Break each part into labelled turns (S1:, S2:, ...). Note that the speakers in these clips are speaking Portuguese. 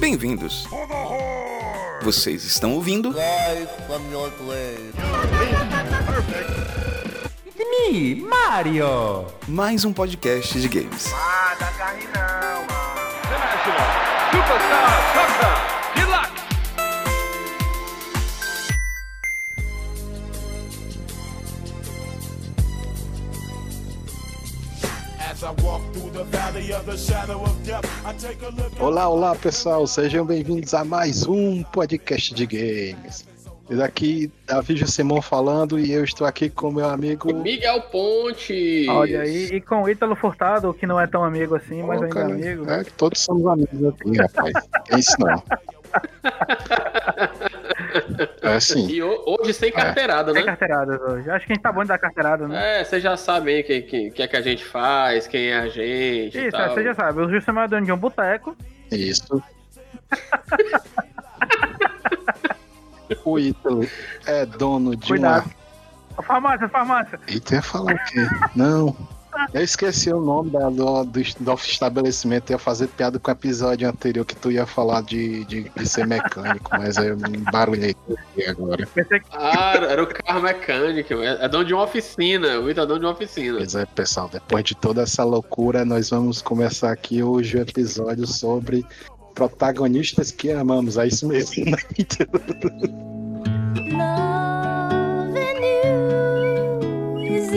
S1: Bem-vindos. Vocês estão ouvindo
S2: grave.
S3: Me, Mario!
S1: mais um podcast de games.
S2: Ah, dá carne não, mano.
S4: As
S5: Olá, olá pessoal, sejam bem-vindos a mais um podcast de games. E aqui, Davi Simão falando e eu estou aqui com meu amigo.
S6: Miguel Ponte.
S3: Olha aí, e com o Ítalo Furtado, que não é tão amigo assim, mas
S5: Ô,
S3: ainda é amigo.
S5: É que todos somos amigos aqui, rapaz. É isso não. É assim,
S6: E ho- hoje sem carteirada,
S3: Tem
S6: né?
S3: carteiradas hoje. Acho que a gente tá bom de dar carteirada, né?
S6: É, vocês já sabem o que, que, que é que a gente faz, quem é a gente.
S3: Isso, é, você já sabe. O Justo é dono de um boteco.
S5: isso. O Ítalo é dono de
S3: Cuidado. Farmácia, farmácia.
S5: uma. Ítalo ia falar o quê? Não. Eu esqueci o nome da- do, do, do estabelecimento, ia fazer piada com o episódio anterior que tu ia falar de, de, de ser mecânico, mas eu me barulhei agora.
S6: Ah, era o carro mecânico. É, é dono de uma oficina. O Ito é dono de uma oficina.
S5: Pois é, pessoal, depois de toda essa loucura, nós vamos começar aqui hoje o episódio sobre protagonistas que amamos. É isso mesmo, né?
S7: Loving you is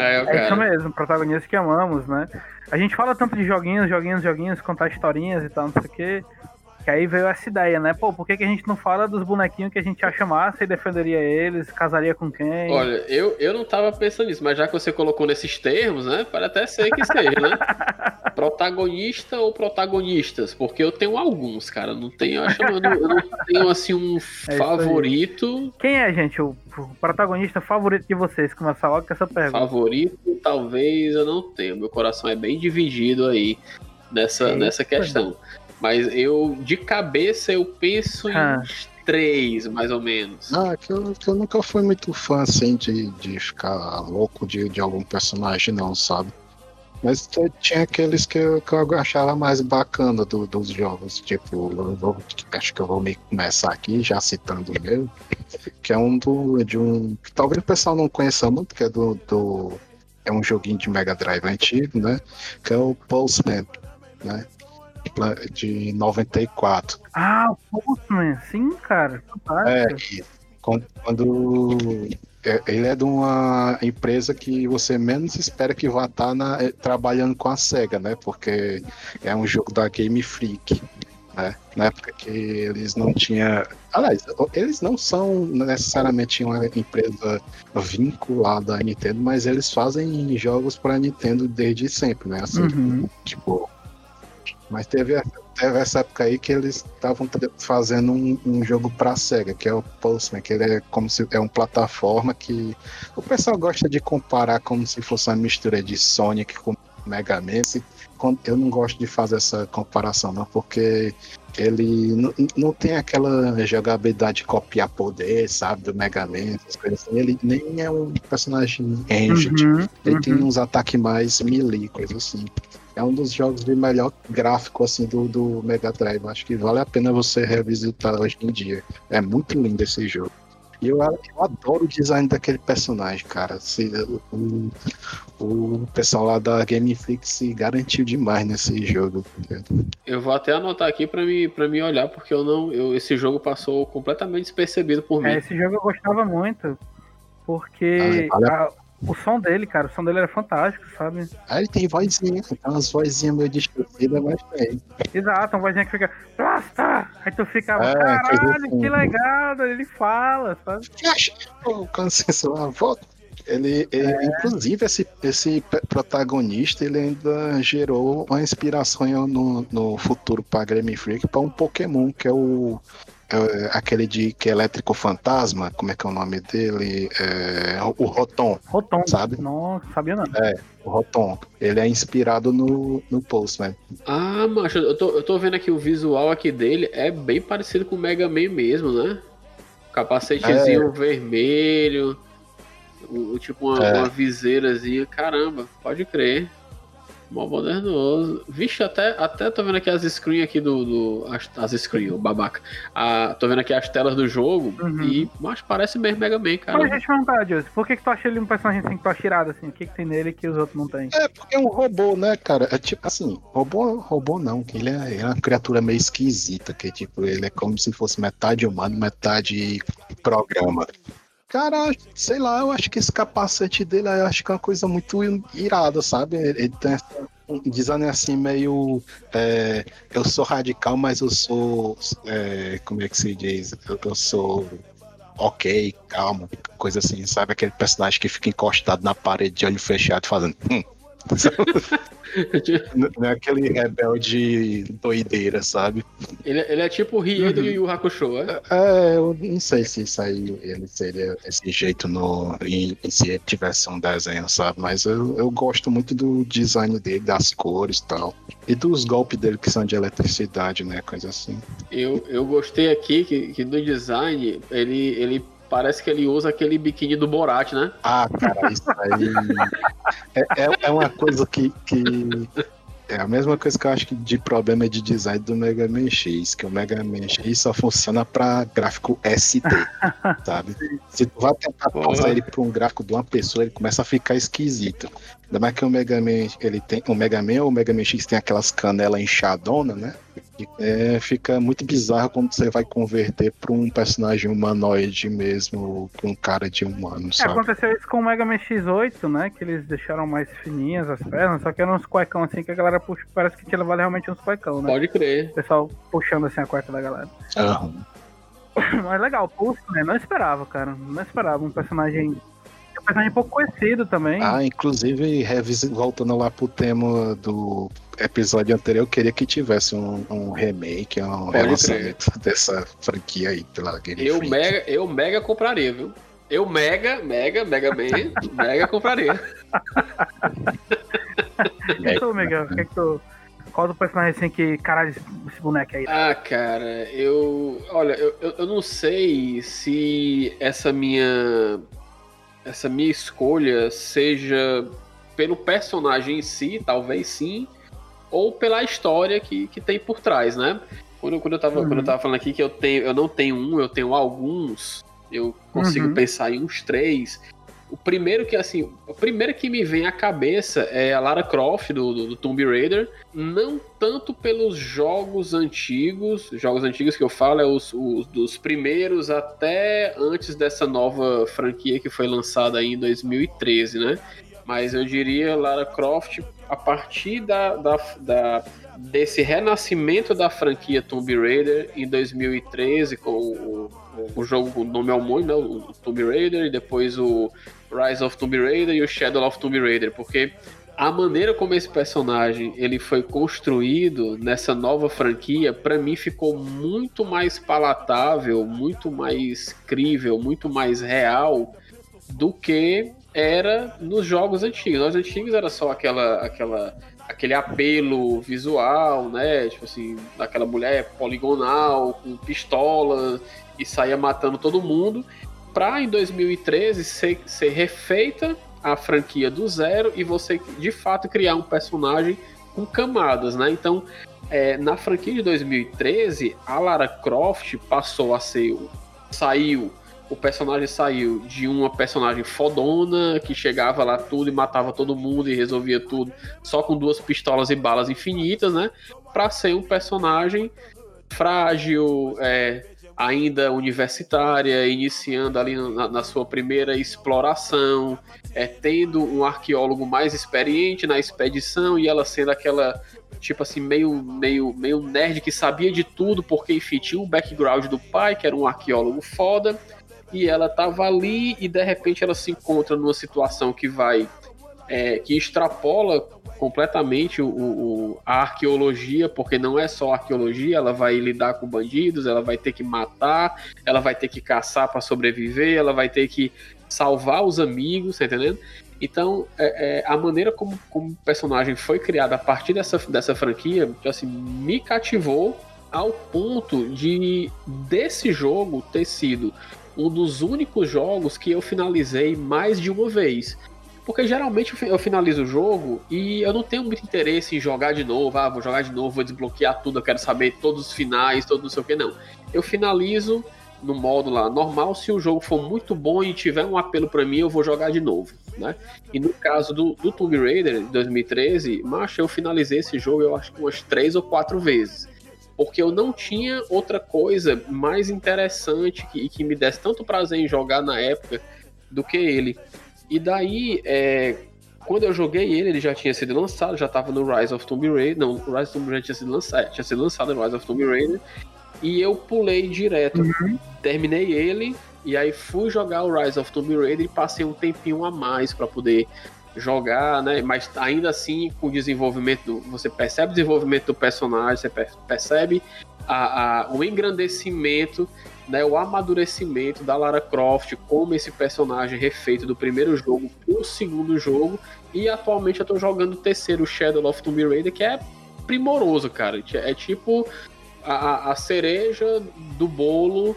S6: É, o
S3: É isso mesmo, protagonistas que amamos, né? A gente fala tanto de joguinhos, joguinhos, joguinhos, contar historinhas e tal, não sei o quê. Que aí veio essa ideia, né? Pô, por que, que a gente não fala dos bonequinhos que a gente acha massa e defenderia eles, casaria com quem?
S6: Olha, eu, eu não tava pensando nisso, mas já que você colocou nesses termos, né? Pode até ser que seja, né? Protagonista ou protagonistas? Porque eu tenho alguns, cara. Não tenho, eu acho, eu não, eu não tenho assim um
S3: aí.
S6: favorito.
S3: Quem é, gente, o, protagonista favorito de vocês? Começar logo com essa pergunta.
S6: Favorito, talvez eu não tenho. Meu coração é bem dividido aí nessa,
S3: Eita.
S6: nessa questão. Mas eu, de cabeça, eu penso em
S3: Ah.
S6: uns três, mais ou menos.
S5: Ah, que eu, que eu nunca fui muito fã, assim, de, de ficar louco de, de algum personagem, não, sabe? Mas tinha aqueles que eu, que eu achava mais bacana do- dos jogos. Tipo, eu vou- acho que eu vou me começar aqui, já citando o meu, que é um do, de um. que talvez o pessoal não conheça muito, que é do. do é um joguinho de Mega Drive antigo, né? Que é o Postman, né? Pla- De 94.
S3: Ah, o Postman, sim, cara.
S5: É,
S3: Fantástico.
S5: e quando, é, ele é de uma empresa que você menos espera que vá estar na- eh, trabalhando com a SEGA, né? Porque é um jogo da Game Freak, né? Na época que eles não tinham. Aliás, eles não são necessariamente uma empresa vinculada à Nintendo, mas eles fazem jogos para Nintendo desde sempre, né? Assim,
S3: Uhum.
S5: Tipo. Mas teve, teve essa época aí que eles estavam fazendo um, um jogo pra SEGA, que é o Postman, que ele é como se é uma plataforma que o pessoal gosta de comparar como se fosse uma mistura de Sonic com Mega Man. Eu não gosto de fazer essa comparação, não, porque ele não, não tem aquela jogabilidade de copiar poder, sabe, do Mega Man, essas coisas assim. Ele nem é um personagem engine,
S3: Uhum,
S5: ele tem
S3: uhum.
S5: uns ataques mais melee, coisa assim. É um dos jogos de melhor gráfico assim do, do Mega Drive. Acho que vale a pena você revisitar hoje em dia. É muito lindo esse jogo. E eu, eu adoro o design daquele personagem, cara. Se, o, o pessoal lá da Game Freak se garantiu demais nesse jogo.
S6: Eu vou até anotar aqui pra me, pra me olhar, porque eu não. Eu, esse jogo passou completamente despercebido por mim.
S3: É, esse jogo eu gostava muito. Porque
S5: Ah, olha-
S3: a- o som dele, cara, o som dele era fantástico, sabe?
S5: Aí ele tem vozinha, tem umas vozinhas meio distorcidas, mas tem.
S3: Exato, uma vozinha que fica. Blasta! Aí tu ficava,
S5: É, coisa
S3: caralho, que legal, ele fala, sabe?
S5: Licença, lá, volta. Ele, ele- inclusive, esse, esse protagonista, ele ainda gerou uma inspiração no, no futuro para Game Freak para um Pokémon, que é o é, aquele de que é elétrico fantasma, como é que é o nome dele? É, o Rotom,
S3: Rotom.
S5: Sabe?
S3: Não, sabia não.
S5: o Rotom. Ele é inspirado no, no Postman.
S6: Ah, macho, eu tô, eu tô vendo aqui o visual aqui dele, é bem parecido com o Mega Man mesmo, né? Capacetezinho vermelho, o, o tipo uma,
S5: É.
S6: uma viseirazinha, caramba, pode crer. Mó modernoso. Vixe, até, até tô vendo aqui as screens aqui do. do as, as screens, o babaca. Ah, tô vendo aqui as telas do jogo
S3: Uhum.
S6: e mas parece mesmo Mega Man, cara.
S3: Mas deixa eu perguntar, Joseph, por que, que tu acha ele um personagem assim que tu acha tirado assim? O que, que tem nele que os outros não têm?
S5: É, porque é um robô, né, cara? É tipo assim, robô, robô não, que ele é, ele é uma criatura meio esquisita, que tipo, ele é como se fosse metade humano, metade programa. Cara, sei lá, eu acho que esse capacete dele, eu acho que é uma coisa muito irada, sabe? Ele tem um design assim meio. é, eu sou radical, mas eu sou. é, como é que se diz? Eu, eu sou. Ok, calmo, coisa assim, sabe? Aquele personagem que fica encostado na parede de olho fechado fazendo. Hum. Não é aquele rebelde doideira, sabe?
S6: ele, ele é tipo o Rie do
S3: Uhum.
S6: Yu Yu Hakusho, é?
S5: É, eu não sei se isso aí ele seria desse jeito no, em, se ele tivesse um desenho, sabe? Mas eu, eu gosto muito do design dele, das cores e tal. E dos golpes dele que são de eletricidade, né? Coisa assim.
S6: Eu, eu gostei aqui que, que no design ele, ele parece que ele usa aquele biquíni do Borat, né?
S5: Ah, cara, isso aí. é, é, é uma coisa que, que. É a mesma coisa que eu acho que de problema de design do Mega Man X, que o Mega Man X só funciona pra gráfico ST, sabe? Se tu vai tentar passar ele pra um gráfico de uma pessoa, ele começa a ficar esquisito. Ainda mais que o Mega Man, ele tem. O Mega Man ou o Mega Man X tem aquelas canelas inchadonas, né? É, fica muito bizarro quando você vai converter pra um personagem humanoide mesmo, com cara de humano,
S3: É, aconteceu isso com o Mega Man X8, né? Que eles deixaram mais fininhas as pernas, só que eram uns cuecão assim que a galera puxa, parece que tinha levado realmente uns cuecão, né?
S6: Pode crer.
S3: O pessoal puxando assim a cueca da galera.
S5: Aham.
S3: Mas legal, Pulse, né? Não esperava, cara. Não esperava um personagem. Um personagem pouco conhecido também.
S5: Ah, inclusive, voltando lá pro tema do episódio anterior, eu queria que tivesse um, um remake, um
S6: Pode
S5: relançamento dessa franquia aí pela Game
S6: Eu
S5: Freak.
S6: mega, eu mega compraria, viu? Eu mega, mega, Mega Man, mega compraria.
S3: E tu, Miguel? O que é que tu. Qual do personagem assim que. Caralho, esse boneco aí?
S6: Ah, cara, eu. Olha, eu, eu, eu não sei se essa minha. Essa minha escolha seja pelo personagem em si, talvez sim, ou pela história que, que tem por trás, né? Quando, quando, eu tava,
S3: Uhum.
S6: quando eu tava falando aqui que eu, tenho, eu não tenho um, eu tenho alguns, eu consigo
S3: Uhum.
S6: pensar em uns três. O primeiro que, assim, o primeiro que me vem à cabeça é a Lara Croft do, do, do Tomb Raider. Não tanto pelos jogos antigos, jogos antigos que eu falo é os, os dos primeiros até antes dessa nova franquia que foi lançada aí em 2013, né? Mas eu diria Lara Croft a partir da, da, da- desse renascimento da franquia Tomb Raider em 2013 com o, o jogo com o nome homônimo, né, o Tomb Raider, e depois o Rise of Tomb Raider e o Shadow of Tomb Raider, porque a maneira como esse personagem ele foi construído nessa nova franquia, pra mim ficou muito mais palatável, muito mais crível, muito mais real do que era nos jogos antigos. Nos antigos era só aquela aquela aquele apelo visual, né? Tipo assim, daquela mulher poligonal com pistola e saía matando todo mundo. Pra em 2013 ser, ser refeita a franquia do zero e você de fato criar um personagem com camadas, né? Então, é, na franquia de 2013, a Lara Croft passou a ser. saiu. O personagem saiu de uma personagem fodona que chegava lá tudo e matava todo mundo e resolvia tudo só com duas pistolas e balas infinitas, né? Pra ser um personagem frágil, é, ainda universitária, iniciando ali na, na sua primeira exploração, é, tendo um arqueólogo mais experiente na expedição e ela sendo aquela tipo assim meio meio meio nerd que sabia de tudo porque enfim tinha um background do pai que era um arqueólogo foda e ela tava ali e de repente ela se encontra numa situação que vai é, que extrapola completamente o, o- a arqueologia, porque não é só arqueologia, ela vai lidar com bandidos, ela vai ter que matar, ela vai ter que caçar para sobreviver, ela vai ter que salvar os amigos, tá entendendo? Então, é, é, a maneira como, como o personagem foi criado a partir dessa, dessa franquia, assim, me cativou ao ponto de desse jogo ter sido um dos únicos jogos que eu finalizei mais de uma vez. Porque geralmente eu fi- eu finalizo o jogo e eu não tenho muito interesse em jogar de novo. Ah, vou jogar de novo, vou desbloquear tudo, eu quero saber todos os finais, todo não sei o que, não. Eu finalizo no modo lá normal. Se o jogo for muito bom e tiver um apelo pra mim, eu vou jogar de novo, né? E no caso do, do Tomb Raider de 2013, macho, eu finalizei esse jogo eu acho que umas três ou quatro vezes. Porque eu não tinha outra coisa mais interessante que, e que me desse tanto prazer em jogar na época do que ele. E daí, é, quando eu joguei ele, ele já tinha sido lançado, já tava no Rise of Tomb Raider. Não, o Rise of Tomb Raider tinha sido lançado, tinha sido lançado no Rise of Tomb Raider. E eu pulei direto. Terminei ele, e aí fui jogar o Rise of Tomb Raider e passei um tempinho a mais para poder jogar, né? Mas ainda assim, com o desenvolvimento, do, você percebe o desenvolvimento do personagem, você per- percebe a, a- o engrandecimento, né? O amadurecimento da Lara Croft como esse personagem refeito do primeiro jogo pro segundo jogo. E atualmente eu tô jogando o terceiro Shadow of Tomb Raider, que é primoroso, cara. É tipo a, a- cereja do bolo.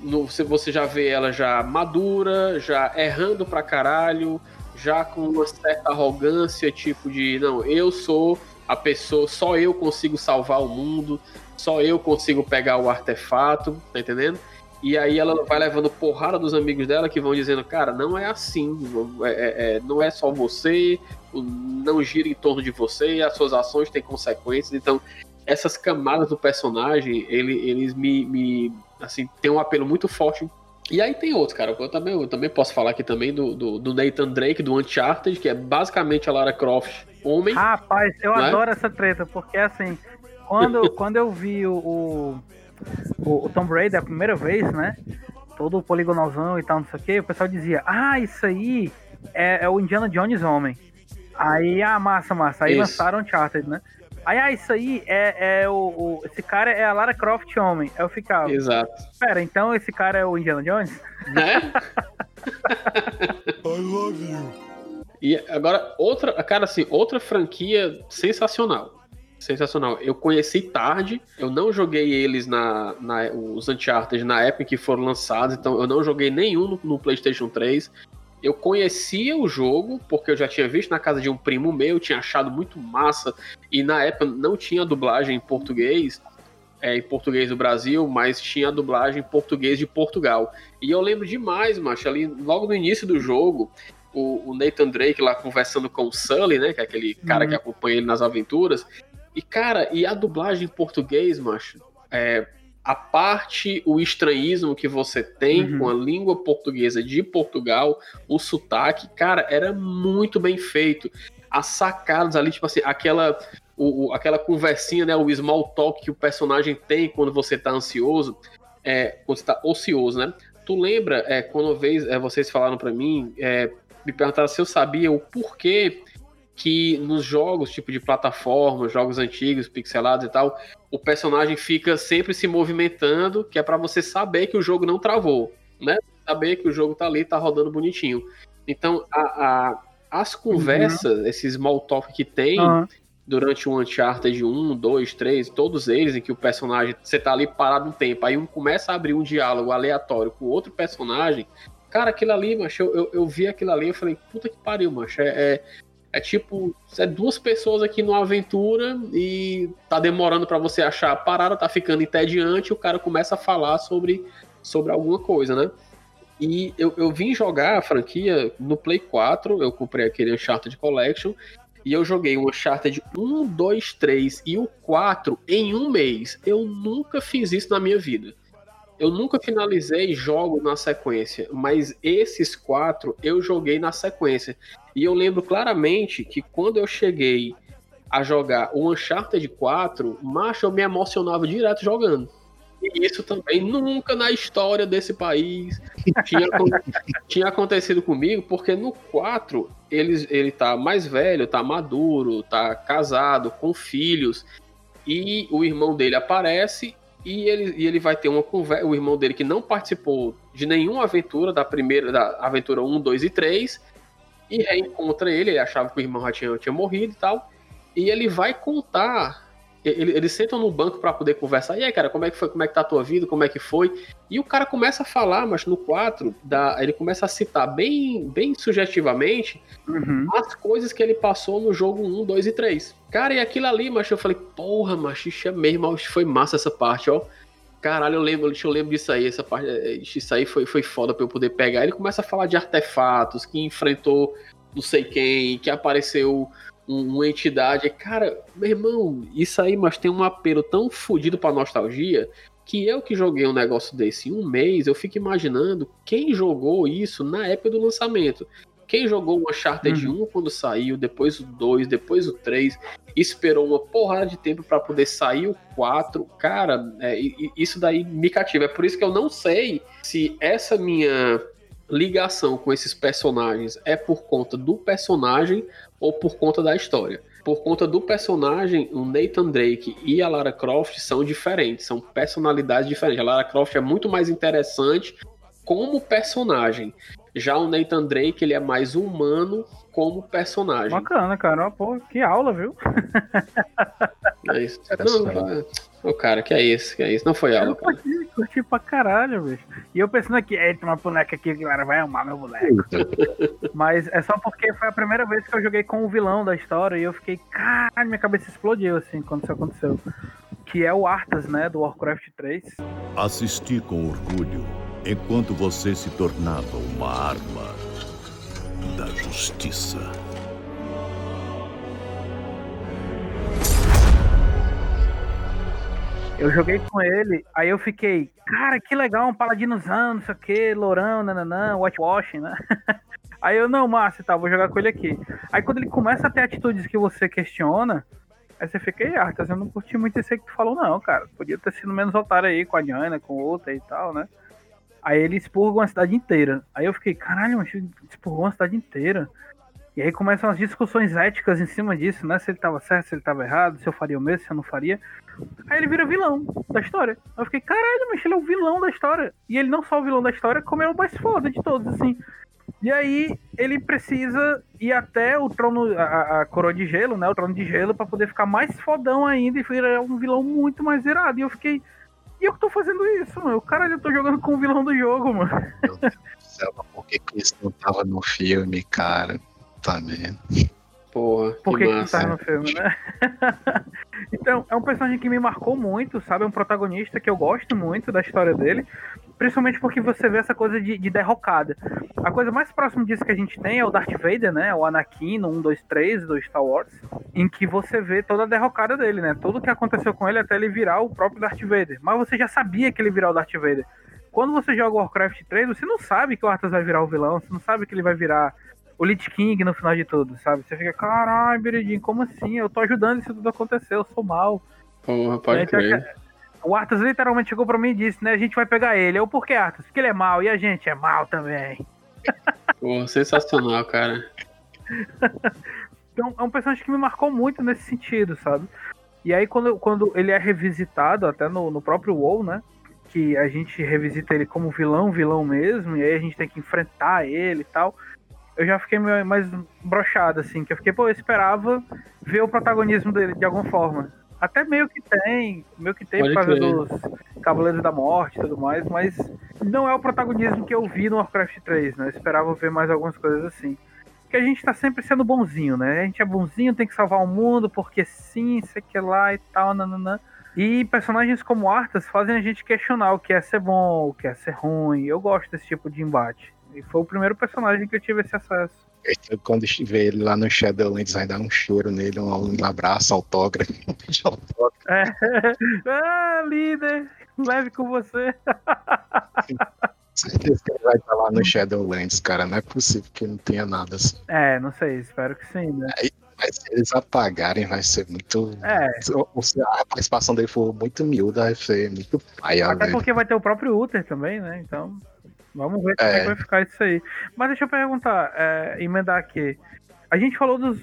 S6: No, você já vê ela já madura, já errando pra caralho, já com uma certa arrogância, tipo de não, eu sou a pessoa, só eu consigo salvar o mundo, só eu consigo pegar o artefato, tá entendendo? E aí ela vai levando porrada dos amigos dela que vão dizendo, cara, não é assim, é- é- é- não é só você, não gira em torno de você, as suas ações têm consequências, então essas camadas do personagem, ele- eles me, me assim, tem um apelo muito forte. E aí tem outros, cara. Eu também, eu também posso falar aqui também do, do, do Nathan Drake, do Uncharted, que é basicamente a Lara Croft homem.
S3: Rapaz, eu
S6: Né?
S3: adoro essa treta, porque assim, quando, quando eu vi o, o, o- Tomb Raider a primeira vez, né? Todo o poligonalzão e tal, não sei o que, o pessoal dizia, ah, isso aí é, é o Indiana Jones homem. Aí, ah, massa, massa. Aí
S6: Isso.
S3: lançaram Uncharted, né? Aí, ah, isso aí é, é o, o- Esse cara é a Lara Croft homem. Eu ficava,
S6: Exato.
S3: pera, então esse cara é o Indiana Jones?
S6: Né?
S4: I love you.
S6: E agora, outra, cara, assim, outra franquia sensacional. Sensacional. Eu conheci tarde, eu não joguei eles na, na os Uncharted na época em que foram lançados, então eu não joguei nenhum no, no PlayStation 3. Eu conhecia o jogo, porque eu já tinha visto na casa de um primo meu, tinha achado muito massa, e na época não tinha dublagem em português, é, em português do Brasil, mas tinha dublagem em português de Portugal. E eu lembro demais, macho, ali logo no início do jogo, o, o Nathan Drake lá conversando com o Sully, né? Que é aquele cara
S3: Uhum.
S6: que acompanha ele nas aventuras. E, cara, e a dublagem em português, macho, é, a parte, o estranhismo que você tem
S3: Uhum.
S6: com a língua portuguesa de Portugal, o sotaque, cara, era muito bem feito. As sacadas ali, tipo assim, aquela, o, o- aquela conversinha, né? O small talk que o personagem tem quando você tá ansioso, é, quando você tá ocioso, né? Tu lembra, é, quando uma vez é, vocês falaram pra mim, é, me perguntaram se eu sabia o porquê que nos jogos, tipo de plataforma, jogos antigos, pixelados e tal, o personagem fica sempre se movimentando, que é pra você saber que o jogo não travou, né? Saber que o jogo tá ali, tá rodando bonitinho. Então, a, a- as conversas, esse small talk que tem
S3: Aham.
S6: durante o Uncharted 1, 2, 3, todos eles, em que o personagem, você tá ali parado um tempo, aí um começa a abrir um diálogo aleatório com outro personagem, cara, aquilo ali, macho, eu, eu, eu vi aquilo ali, eu falei, puta que pariu, macho, é, é, é tipo, é duas pessoas aqui numa aventura e tá demorando pra você achar a parada, tá ficando entediante, o cara começa a falar sobre, sobre alguma coisa, né? E eu, eu vim jogar a franquia no Play 4, eu comprei aquele Uncharted Collection, e eu joguei o Uncharted 1, 2, 3 e o 4 em um mês. Eu nunca fiz isso na minha vida. Eu nunca finalizei jogos na sequência, mas esses quatro eu joguei na sequência. E eu lembro claramente que quando eu cheguei a jogar o Uncharted 4, macho, eu me emocionava direto jogando. E isso também nunca na história desse país tinha, tinha acontecido comigo, porque no 4 ele, ele tá mais velho, tá maduro, tá casado, com filhos, e o irmão dele aparece e ele, e ele vai ter uma conversa. O irmão dele que não participou de nenhuma aventura da primeira, da aventura 1, 2 e 3, e reencontra ele, ele achava que o irmão já tinha, tinha morrido e tal, e ele vai contar ele- eles sentam no banco pra poder conversar. E aí, cara, como é que foi? Como é que tá a tua vida? Como é que foi? E o cara começa a falar, mas no 4, dá, ele começa a citar bem, bem sugestivamente
S3: Uhum.
S6: as coisas que ele passou no jogo 1, 2 e 3. Cara, e aquilo ali, macho, eu falei, porra, macho, isso é mesmo, foi massa essa parte, ó. Caralho, eu lembro, eu lembro disso aí, essa parte, eh, isso aí foi, foi foda pra eu poder pegar. Ele começa a falar de artefatos, que enfrentou não sei quem, que apareceu um- uma entidade. Cara, meu irmão, isso aí, mas tem um apelo tão fodido pra nostalgia que eu que joguei um negócio desse em um mês, eu fico imaginando quem jogou isso na época do lançamento. Quem jogou o Uncharted 1 quando saiu, depois o 2, depois o 3, esperou uma porrada de tempo pra poder sair o 4, cara, é, isso daí me cativa. É por isso que eu não sei se essa minha ligação com esses personagens é por conta do personagem ou por conta da história. Por conta do personagem, o Nathan Drake e a Lara Croft são diferentes, são personalidades diferentes. A Lara Croft é muito mais interessante como personagem. Já o Nathan Drake, ele é mais humano como personagem.
S3: Bacana, cara. Pô, que aula, viu?
S6: É isso. Não, é- Ô, cara, que é isso, que é isso. Não foi aula,
S3: Eu
S6: cara.
S3: curti, curti pra caralho, bicho. E eu pensando aqui, eita, uma boneca aqui, a galera vai amar meu boneco. Mas é só porque foi a primeira vez que eu joguei com o vilão da história e eu fiquei, caralho, minha cabeça explodiu assim quando isso aconteceu. Que é o Arthas, né, do Warcraft 3.
S8: Assisti com orgulho enquanto você se tornava uma arma da justiça.
S3: Eu joguei com ele, aí eu fiquei, cara, que legal, um paladinozão, não sei o que, lourão, nananã, whitewashing, né? Aí eu, não, e tal, vou jogar com ele aqui. Aí quando ele começa a ter atitudes que você questiona, aí você fica, ei, Arthas, eu não curti muito esse aí que tu falou, não, cara. Podia ter sido menos otário aí com a Diana, com outra e tal, né? Aí ele expurga uma cidade inteira. Aí eu fiquei, caralho, mas expurgou uma cidade inteira. E aí começam as discussões éticas em cima disso, né? Se ele tava certo, se ele tava errado, se eu faria o mesmo, se eu não faria. Aí ele vira vilão da história. Eu fiquei, caralho, mas ele é o vilão da história. E ele não só o vilão da história, como é o mais foda de todos, assim. E aí ele precisa ir até o trono, a, a coroa de gelo, né? O trono de gelo, pra poder ficar mais fodão ainda e virar um vilão muito mais irado. E eu fiquei. E eu que tô fazendo isso, mano? Caralho, eu tô jogando com o vilão do jogo, mano.
S5: Meu Deus do céu, por que, que isso não tava no filme, cara? Tá vendo?
S6: Porra,
S3: Por
S6: que
S3: que, que tá no filme, né? então, é um personagem que me marcou muito, sabe? É um protagonista que eu gosto muito da história dele. Principalmente porque você vê essa coisa de, de derrocada. A coisa mais próxima disso que a gente tem é o Darth Vader, né? O Anakin no 1, 2, 3 do Star Wars. Em que você vê toda a derrocada dele, né? Tudo que aconteceu com ele até ele virar o próprio Darth Vader. Mas você já sabia que ele virar o Darth Vader. Quando você joga Warcraft 3, você não sabe que o Arthas vai virar o vilão. Você não sabe que ele vai virar o Lich King no final de tudo, sabe? Você fica, caralho, Biridinho, como assim? Eu tô ajudando isso tudo acontecer, eu sou mal.
S6: Porra, pode
S3: Então,
S6: crer.
S3: O Arthas literalmente chegou pra mim e disse, né? A gente vai pegar ele. Eu, por que Arthas? Porque ele é mal e a gente é mal também.
S6: Porra, sensacional, cara.
S3: Então, é um personagem que me marcou muito nesse sentido, sabe? E aí, quando, quando ele é revisitado, até no, no próprio WoW, né? Que a gente revisita ele como vilão, vilão mesmo, e aí a gente tem que enfrentar ele e tal. Eu já fiquei mais brochado, assim, que eu fiquei, pô, eu esperava ver o protagonismo dele de alguma forma. Até meio que tem, meio que tem
S6: Pode
S3: por causa dos Cavaleiros da Morte e tudo mais, mas não é o protagonismo que eu vi no Warcraft 3, né? Eu esperava ver mais algumas coisas assim. Porque a gente tá sempre sendo bonzinho, né? A gente é bonzinho, tem que salvar o mundo, porque sim, sei que lá e tal, nananã. E personagens como Arthas fazem a gente questionar o que é ser bom, o que é ser ruim. Eu gosto desse tipo de embate. E foi o primeiro personagem que eu tive esse acesso.
S5: Então, Quando vê ele lá no Shadowlands, vai dar um choro nele, um, um abraço, autógrafo. um autógrafo.
S3: É. ah, líder, leve com você.
S5: Certeza que ele vai estar lá no Shadowlands, cara. Não é possível que não tenha nada assim.
S3: É, não sei, espero que sim, né?
S5: Mas se eles apagarem, vai ser muito.
S3: É.
S5: Se a participação dele for muito miúda, vai ser muito paia,
S3: Até
S5: velho.
S3: porque vai ter o próprio Uther também, né? Então, vamos ver como é
S5: É.
S3: que vai ficar isso aí. Mas deixa eu perguntar, é, emendar aqui. A gente falou dos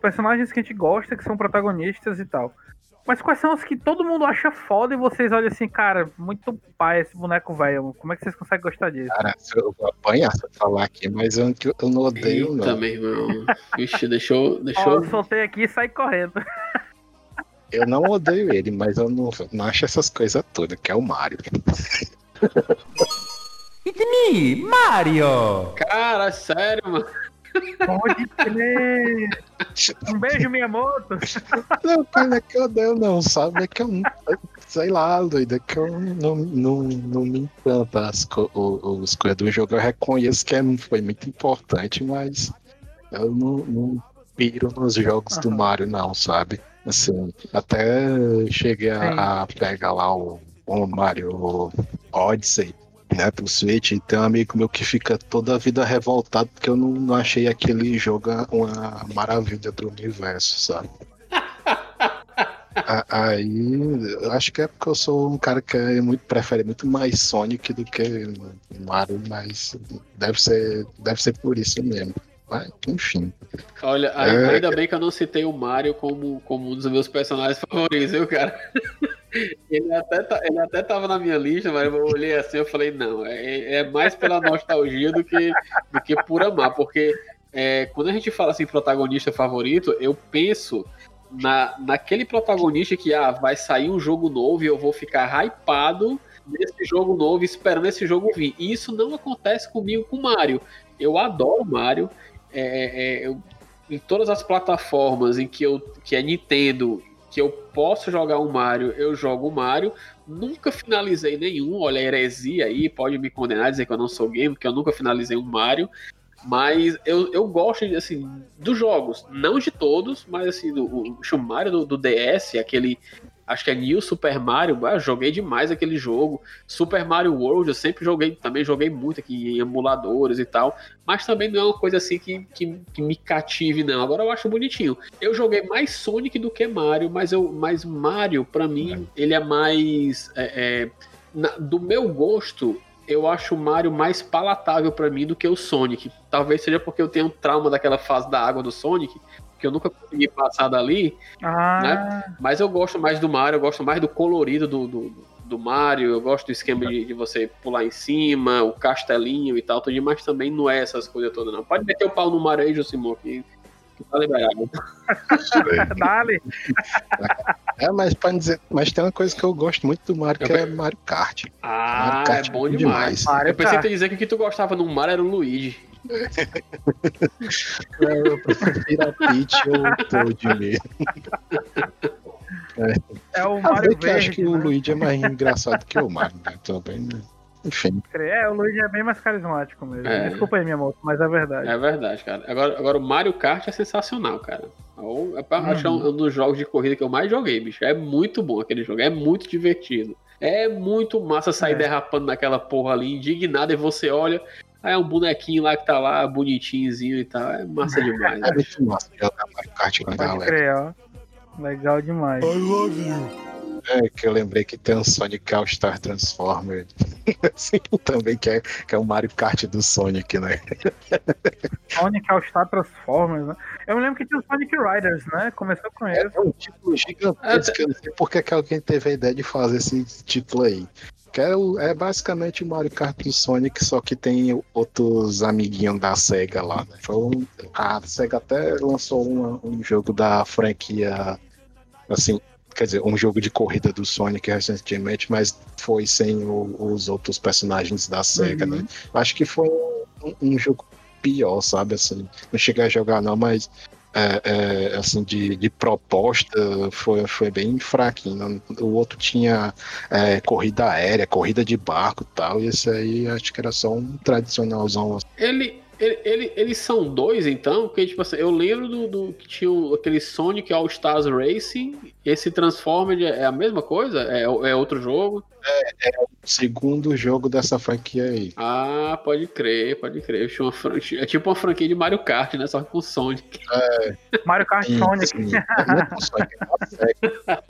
S3: personagens que a gente gosta, que são protagonistas e tal. Mas quais são os que todo mundo acha foda e vocês olham assim, cara, muito pai esse boneco velho. Como é que vocês conseguem gostar disso?
S5: Cara, eu vou apanhar se eu falar aqui, mas eu, eu não odeio,
S6: Eita,
S5: não.
S6: meu irmão. Vixe, deixou.
S3: Ó,
S6: deixou...
S3: eu soltei aqui e saí correndo.
S5: Eu não odeio ele, mas eu não, não acho essas coisas todas, que é o Mario.
S6: Cara, sério, mano.
S3: Pode crer. Um beijo, Miyamoto.
S5: Não, cara, não é que eu odeio, não, sabe? É que eu não. Sei lá, doido, é que eu não, não, não me encanta as, co o- os coisas do jogo. Eu reconheço que é- foi muito importante, mas eu não, não piro nos jogos do Mario, não, sabe? Assim, até cheguei a, a pegar lá o, o Mario Odyssey, né, pro Switch, e tem um amigo meu que fica toda a vida revoltado porque eu não, não achei aquele jogo uma maravilha do universo, sabe? A- Aí, eu acho que é porque eu sou um cara que é muito, prefere muito mais Sonic do que Mario, mas deve ser, deve ser por isso mesmo. Mas, enfim.
S6: Olha,
S5: É.
S6: ainda bem que eu não citei o Mario como, como um dos meus personagens favoritos, viu, cara? Ele até, tá- ele até tava na minha lista, mas eu olhei assim e falei, não, é, é mais pela nostalgia do que, do que por amar, porque é, quando a gente fala assim, protagonista favorito, eu penso na, naquele protagonista que ah, vai sair um jogo novo e eu vou ficar hypado nesse jogo novo, esperando esse jogo vir. E isso não acontece comigo com Mario. Eu adoro Mario. É, é, eu- em todas as plataformas em que, eu, que é Nintendo, que eu posso jogar um Mario, eu jogo o Mario. Nunca finalizei nenhum. Olha, a heresia aí, pode me condenar, dizer que eu não sou game, porque eu nunca finalizei um Mario. Mas eu, eu gosto, assim, dos jogos. Não de todos, mas assim, do, o, o Mario do, do DS, aquele. Acho que é New Super Mario. ah, joguei demais aquele jogo. Super Mario World, eu sempre joguei, também joguei muito aqui em emuladores e tal. Mas também não é uma coisa assim que, que, que me cative, não. Agora eu acho bonitinho. Eu joguei mais Sonic do que Mario, mas, eu, mas Mario, pra mim, ele é mais. é, é, na- do meu gosto, eu acho o Mario mais palatável pra mim do que o Sonic. Talvez seja porque eu tenho um trauma daquela fase da água do Sonic, que eu nunca consegui passar dali.
S3: Ah,
S6: Mas eu gosto mais do Mario, eu gosto mais do colorido do, do, do Mario, eu gosto do esquema de, de você pular em cima, o castelinho e tal, tudo, mas também não é essas coisas todas, não. Pode meter o pau no Mario aí, Josimon, que, que tá liberado.
S3: dale.
S5: É, mas pra dizer, mas tem uma coisa que eu gosto muito do Mario, que é Mario Kart.
S6: Ah,
S5: Mario Kart
S6: é bom
S5: é bom
S6: demais.
S5: demais.
S3: Mario
S6: eu pensei ia dizer que o que tu gostava no Mario era o Luigi.
S5: Eu prefiro a Peach ou o Toad mesmo.
S3: É o
S5: Ah,
S3: Mario
S5: eu acho
S3: Verde.
S5: que o
S3: né?
S5: Luigi é mais engraçado que o Mario, né? Também, né? Enfim.
S3: É, o Luigi é bem mais carismático mesmo.
S6: É.
S3: Desculpa aí, minha moto, mas é verdade.
S6: É verdade, cara. Agora, agora o Mario Kart é sensacional, cara. Ou- é pra- Acho que é um um dos jogos de corrida que eu mais joguei, bicho. É muito bom aquele jogo, é muito divertido. É muito massa sair
S3: É.
S6: derrapando naquela porra ali, indignado, e você olha, aí é um bonequinho lá que tá lá, bonitinhozinho e tal. É massa demais.
S5: É muito massa jogar Mario Kart com a galera.
S3: crer, ó. Legal demais.
S5: É que eu lembrei que tem um Sonic All Star Transformer. Também que é, que é o Mario Kart do Sonic, né?
S3: Sonic All Star Transformers, né? Eu me lembro que tinha o Sonic Riders, né? Começou com
S5: É
S3: ele.
S5: um título gigantesco. Eu não sei porque que alguém teve a ideia de fazer esse título aí. Que é, o- é basicamente o Mario Kart do Sonic, só que tem outros amiguinhos da SEGA lá. Né? Foi a SEGA até lançou uma- um jogo da franquia, assim, quer dizer, um jogo de corrida do Sonic recentemente, mas foi sem o- os outros personagens da SEGA,
S3: Uhum.
S5: né? Acho que foi um, um jogo pior, sabe? Assim, não cheguei a jogar não, mas é, é, assim, de, de proposta foi, foi bem fraquinho. O outro tinha é, corrida aérea, corrida de barco e tal, e esse aí acho que era só um tradicionalzão.
S6: Ele, ele, ele- eles são dois, então, porque, tipo assim, eu lembro do, do que tinha o- aquele Sonic All Stars Racing, esse Transformer é a mesma coisa? É, é outro jogo?
S5: Segundo jogo dessa franquia aí.
S6: Ah, pode crer, pode crer. Tinha uma fran- É tipo uma franquia de Mario Kart, né? Só que com Sonic.
S3: Mario Kart
S5: Sim,
S3: Sonic.
S5: sim. Não é é.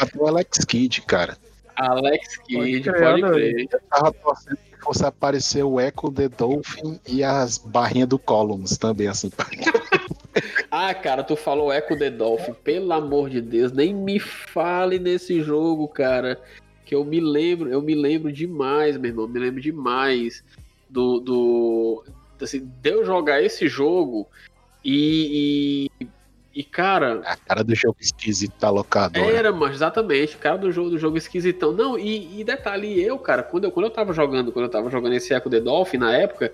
S5: Até o Alex Kidd, cara.
S6: Alex Kidd,
S3: crer,
S6: pode crer.
S5: Eu tava torcendo fosse aparecer o Echo The Dolphin e as barrinhas do Columns também, assim.
S6: Ah, cara, tu falou Echo the Dolphin. Pelo amor de Deus, nem me fale nesse jogo, cara. Que eu me lembro, eu me lembro demais, meu irmão. Me lembro demais do. do assim, de eu jogar esse jogo e, e E, cara,
S5: A cara do jogo esquisito da locadora.
S6: Era, mas exatamente, cara do jogo, do jogo esquisitão. Não, e, e detalhe, eu, cara, quando eu, quando eu tava jogando, quando eu tava jogando esse Echo the Dolphin na época,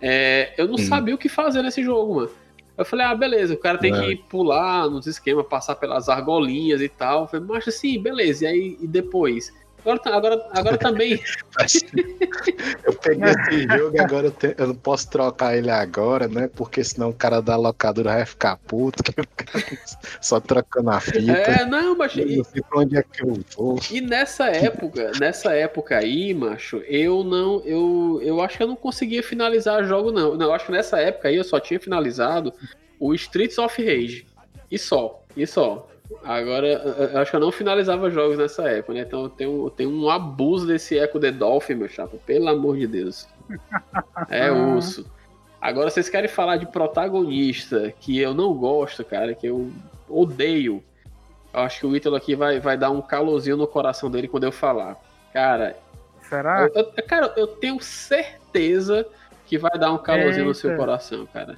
S6: é, eu não
S5: Hum.
S6: sabia o que fazer nesse jogo, mano. Eu falei, ah, beleza, o cara tem
S5: É.
S6: que pular nos esquemas, passar pelas argolinhas e tal. Eu falei, mas assim, beleza, e aí e depois? Agora, tá- agora, agora também.
S5: Eu peguei esse jogo e agora eu, te- eu não posso trocar ele agora, né? Porque senão o cara da locadora vai ficar puto, que só trocando a fita.
S6: É, não, mas.
S5: Eu
S6: E,
S5: não sei pra onde é que eu vou.
S6: e nessa época, nessa época aí, macho, eu não. Eu, eu acho que eu não conseguia finalizar jogo, não. Não, eu acho que nessa época aí eu só tinha finalizado o Streets of Rage. E só, e só. Agora, eu- acho que eu não finalizava jogos nessa época, né? Então eu tenho, eu tenho um abuso desse Echo the Dolphin, meu chapa. Pelo amor de Deus. É osso. Agora, vocês querem falar de protagonista que eu não gosto, cara, que eu odeio. Eu acho que o Ítalo aqui vai, vai dar um calorzinho no coração dele quando eu falar. Cara,
S3: Será?
S6: eu, eu- cara, eu tenho certeza que vai dar um calorzinho no seu
S3: Eita.
S6: coração, cara.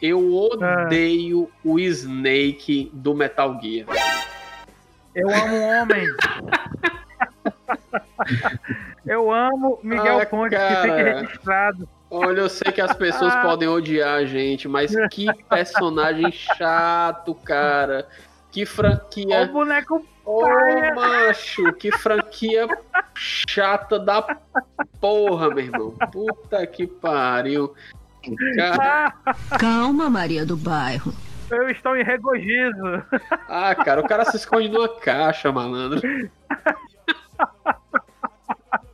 S6: Eu odeio o Snake do Metal Gear.
S3: Eu amo homem. Eu amo Miguel
S6: Ah,
S3: Ponte, que
S6: cara.
S3: fica registrado.
S6: Olha, eu sei que as pessoas podem odiar a gente, mas que personagem chato, cara. Que
S3: Ó o
S6: franquia.
S3: boneco
S6: Ô,
S3: paia.
S6: macho, que franquia chata da porra, meu irmão. Puta que pariu. Cara,
S3: Ah,
S9: Calma, Maria do Bairro.
S3: eu estou em regozijo.
S6: ah, cara, o cara se esconde numa caixa, malandro.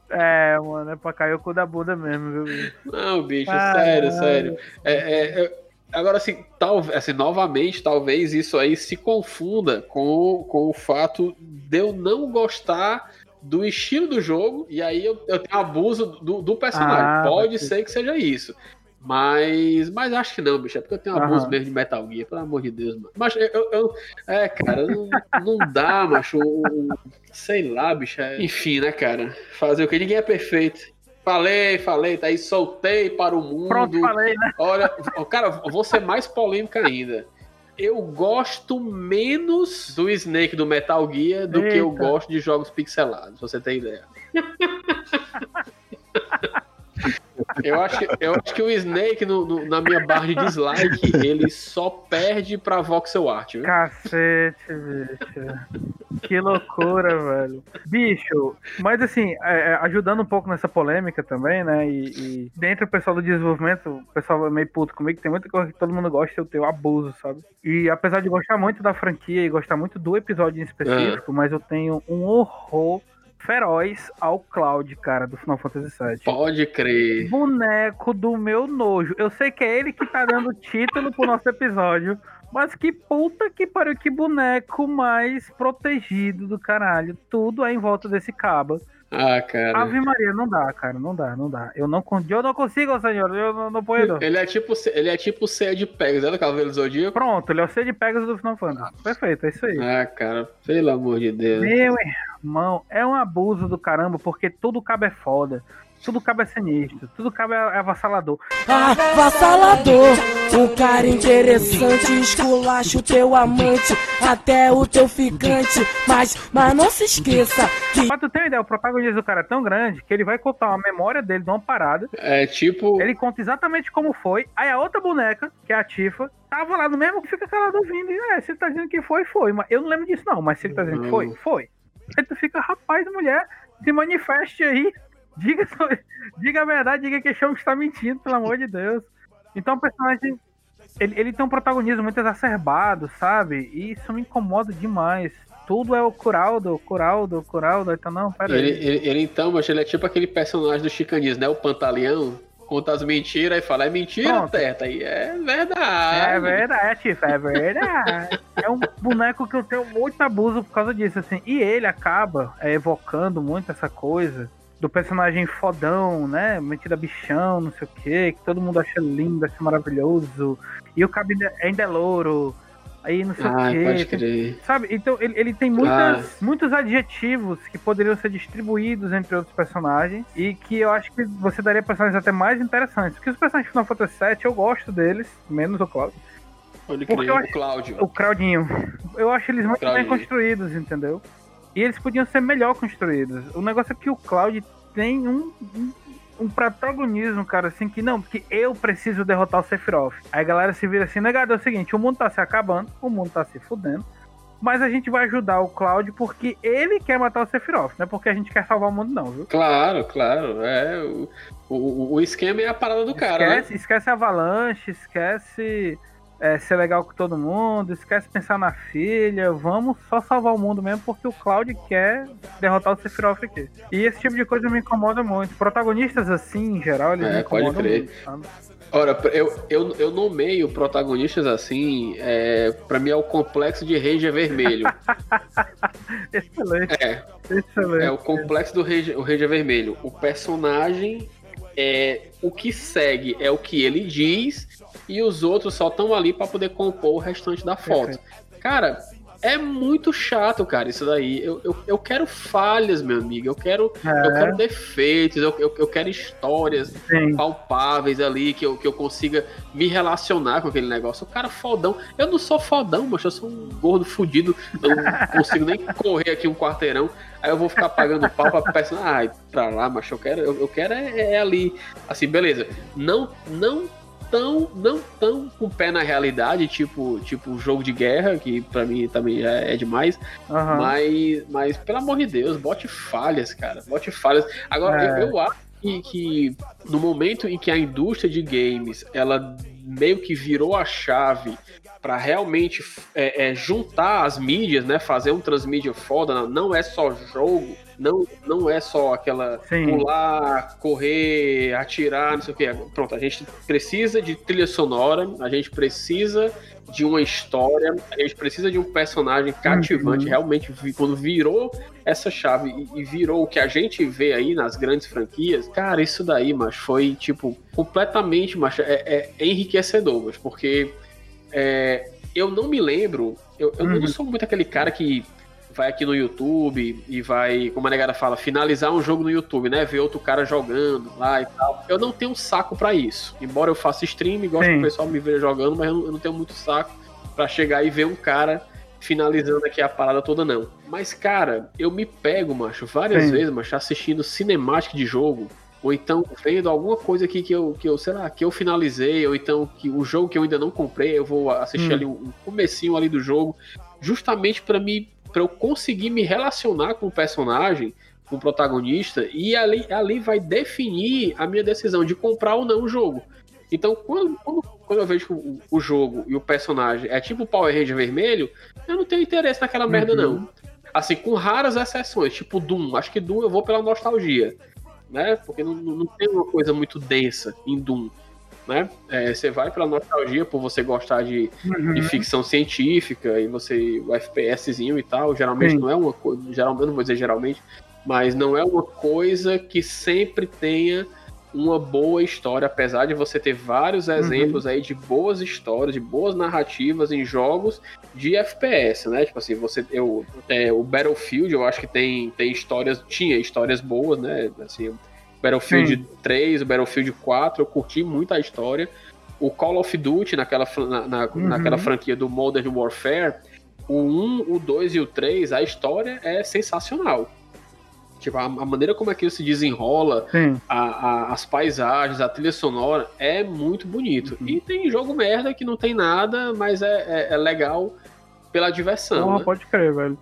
S3: É, mano, é pra cair o cu da bunda mesmo, viu? bicho?
S6: Não, bicho,
S3: Caralho.
S6: sério, sério. É, é, é, agora, assim, tal, assim, novamente, talvez isso aí se confunda com, com o fato de eu não gostar do estilo do jogo, e aí eu, eu tenho abuso do, do personagem.
S3: Ah,
S6: Pode ser que seja isso. Mas, mas acho que não, bicho. É porque eu tenho abuso
S3: Aham.
S6: mesmo de Metal Gear, pelo amor de Deus, mano. Mas eu. eu- é, cara, não, não dá, macho. Sei lá, bicho. é- Enfim, né, cara? Fazer o que? Ninguém é perfeito. Falei, falei, tá aí, soltei para o mundo.
S3: Pronto, falei, né?
S6: Olha, cara, vou ser mais polêmica ainda. Eu gosto menos do Snake do Metal Gear do que eu
S3: Eita.
S6: gosto de jogos pixelados, você ter ideia. Eu acho, que- eu acho que o Snake, no- no- na minha barra de dislike, ele só perde pra voxel art, viu?
S3: Cacete, bicho. Que loucura, velho. Bicho, mas assim, é, é, ajudando um pouco nessa polêmica também, né? E, e dentro do pessoal do desenvolvimento, o pessoal é meio puto comigo, tem muita coisa que todo mundo gosta, eu tenho abuso, sabe? E apesar de gostar muito da franquia e gostar muito do episódio em específico, mas eu tenho um horror feroz ao Cloud, cara, do Final Fantasy VII.
S6: Pode crer.
S3: Boneco do meu nojo. Eu sei que é ele que tá dando título pro nosso episódio. Mas que puta que pariu, que boneco mais protegido do caralho. Tudo é em volta desse cabo.
S6: Ah, cara.
S3: Ave Maria, não dá, cara, não dá, não dá. Eu não, eu não consigo, senhor, eu não, não posso.
S6: Ele é tipo, ele é tipo o Ceia de Pegas, é do Cavaleiro do Zodíaco?
S3: Pronto, ele é o C de Pegasus do Final Fantasy. Perfeito, é isso aí.
S6: Ah, cara, pelo amor de Deus.
S3: Meu irmão, é um abuso do caramba, porque tudo cabo é foda. Tudo cabo é sinistro, tudo cabo é é avassalador.
S10: Avassalador, um cara interessante, esculacha o teu amante, até o teu ficante, mas, mas não se esqueça que
S3: Pra tu ter uma ideia, o protagonista do cara é tão grande que ele vai contar uma memória dele de uma parada.
S6: É tipo.
S3: Ele conta exatamente como foi. Aí a outra boneca, que é a Tifa, tava lá no mesmo que fica calado ouvindo. E é, se ele tá dizendo que foi, foi. Mas eu não lembro disso, não. Mas se ele tá dizendo que foi, foi. Aí tu fica, rapaz, mulher, se manifeste aí. Diga, diga a verdade, diga que que está mentindo, pelo amor de Deus. Então o personagem. Ele, ele tem um protagonismo muito exacerbado, sabe? E isso me incomoda demais. Tudo é o Curaldo, Curaldo, Curaldo. Então, não, pera
S6: Ele,
S3: aí.
S6: ele, ele, então, mas ele é tipo aquele personagem do Chicanismo, né? O Pantaleão. Conta as mentiras e fala, é mentira,
S3: Pronto.
S6: Teta? E é verdade.
S3: É verdade, Tifa, é verdade. é um boneco que eu tenho muito abuso por causa disso, assim. E ele acaba é, evocando muito essa coisa do personagem fodão, né? Metido a bichão, não sei o quê, que todo mundo acha lindo, acha maravilhoso. E o cabo ainda- é louro. Aí não sei
S6: Ah,
S3: o quê.
S6: pode
S3: tem-
S6: crer.
S3: Sabe? Então ele, ele tem muitas, muitos adjetivos que poderiam ser distribuídos entre outros personagens e que eu acho que você daria personagens até mais interessantes. Porque os personagens de Final Fantasy VII eu gosto deles, menos o Cloud.
S6: Pode
S3: Porque eu
S6: o
S3: acho-
S6: Cláudio.
S3: O Claudinho. Eu acho eles muito bem construídos, entendeu? E eles podiam ser melhor construídos. O negócio é que o Cloud tem um, um, um protagonismo, cara, assim, que não, porque eu preciso derrotar o Sephiroth. Aí a galera se vira assim, negado, é o seguinte, o mundo tá se acabando, o mundo tá se fudendo, mas a gente vai ajudar o Cloud porque ele quer matar o Sephiroth, não é porque a gente quer salvar o mundo não, viu?
S6: Claro, claro. É, o, o, o esquema é a parada do cara, né?
S3: Esquece, esquece Avalanche, esquece é, ser legal com todo mundo, esquece pensar na filha, vamos só salvar o mundo mesmo porque o Cloud quer derrotar o Sephiroth aqui. E esse tipo de coisa me incomoda muito. Protagonistas assim, em geral, eles
S6: É,
S3: me
S6: pode
S3: incomodam
S6: crer.
S3: muito. sabe?
S6: Ora, eu, eu, eu nomeio protagonistas assim, é, pra mim é o complexo de Ranger Vermelho.
S3: Excelente,
S6: É,
S3: excelente.
S6: é o complexo do Ranger, o Ranger Vermelho. O personagem é o que segue, é o que ele diz, e os outros só estão ali pra poder compor o restante da foto. Cara, é muito chato, cara, isso daí. Eu, eu, eu quero falhas, meu amigo. Eu quero,
S3: É.
S6: eu quero defeitos, eu, eu, eu quero histórias
S3: Sim.
S6: palpáveis ali, que eu, que eu consiga me relacionar com aquele negócio. O cara fodão. Eu não sou fodão, mas eu sou um gordo fudido. Eu não consigo nem correr aqui um quarteirão. Aí eu vou ficar pagando pau pra peça. Ai, pra lá, mas eu quero, eu, eu quero é, é ali. Assim, beleza. Não, não tão, não tão com o pé na realidade, tipo, tipo jogo de guerra, que pra mim também já é demais.
S3: Aham.
S6: Mas, mas, pelo amor de Deus, bote falhas, cara. Bote falhas. Agora,
S3: É.
S6: eu, eu acho que, que no momento em que a indústria de games ela meio que virou a chave para realmente é, é, juntar as mídias, né? Fazer um transmídia foda, não- não é só jogo, não, não é só aquela
S3: Sim.
S6: pular, correr, atirar, não sei o que. Pronto, a gente precisa de trilha sonora, a gente precisa de uma história, a gente precisa de um personagem cativante.
S3: Uhum.
S6: Realmente, quando virou essa chave e, e virou o que a gente vê aí nas grandes franquias, cara, isso daí, mas foi tipo completamente, mas é, é enriquecedor, mas porque é, eu não me lembro, eu, eu
S3: Uhum.
S6: não sou muito aquele cara que vai aqui no YouTube e vai, como a negada fala, finalizar um jogo no YouTube, né? Ver outro cara jogando lá e tal. Eu não tenho saco pra isso. Embora eu faça stream e gosto
S3: Sim.
S6: que o pessoal me veja jogando, mas eu não, eu não tenho muito saco pra chegar e ver um cara finalizando aqui a parada toda, não. Mas, cara, eu me pego, macho, várias
S3: Sim.
S6: vezes, macho, assistindo cinemática de jogo. Ou então vendo alguma coisa aqui que eu, que eu, sei lá, que eu finalizei, ou então que o jogo que eu ainda não comprei, eu vou assistir
S3: Hum.
S6: ali um, um comecinho ali do jogo, justamente pra me para eu conseguir me relacionar com o personagem, com o protagonista, e ali, ali vai definir a minha decisão de comprar ou não o jogo. Então, quando, quando, quando eu vejo o, o jogo e o personagem é tipo o Power Ranger vermelho, eu não tenho interesse naquela merda,
S3: Uhum.
S6: não. Assim, com raras exceções, tipo Doom. Acho que Doom eu vou pela nostalgia, né? Porque não não tem uma coisa muito densa em Doom, né? É, você vai pela nostalgia por você gostar de,
S3: Uhum.
S6: de ficção científica e você o FPSzinho e tal, geralmente
S3: Sim.
S6: não é uma coisa, geralmente não vou dizer geralmente, mas não é uma coisa que sempre tenha uma boa história, apesar de você ter vários exemplos aí de boas histórias, de boas narrativas em jogos de FPS, né? Tipo assim, você eu, é, o Battlefield, eu acho que tem, tem histórias, tinha histórias boas, né? Assim, Battlefield 3, o Battlefield 4, eu curti muito a história. O Call of Duty, naquela, na, na-
S3: Uhum.
S6: naquela franquia do Modern Warfare, o 1, o 2 e o 3, a história é sensacional. Tipo, a, a maneira como aquilo se desenrola, a- a- as paisagens, a trilha sonora, é muito bonito.
S3: Uhum.
S6: E tem jogo merda que não tem nada, mas é, é- é legal pela diversão.
S3: Porra,
S6: né?
S3: pode crer, velho.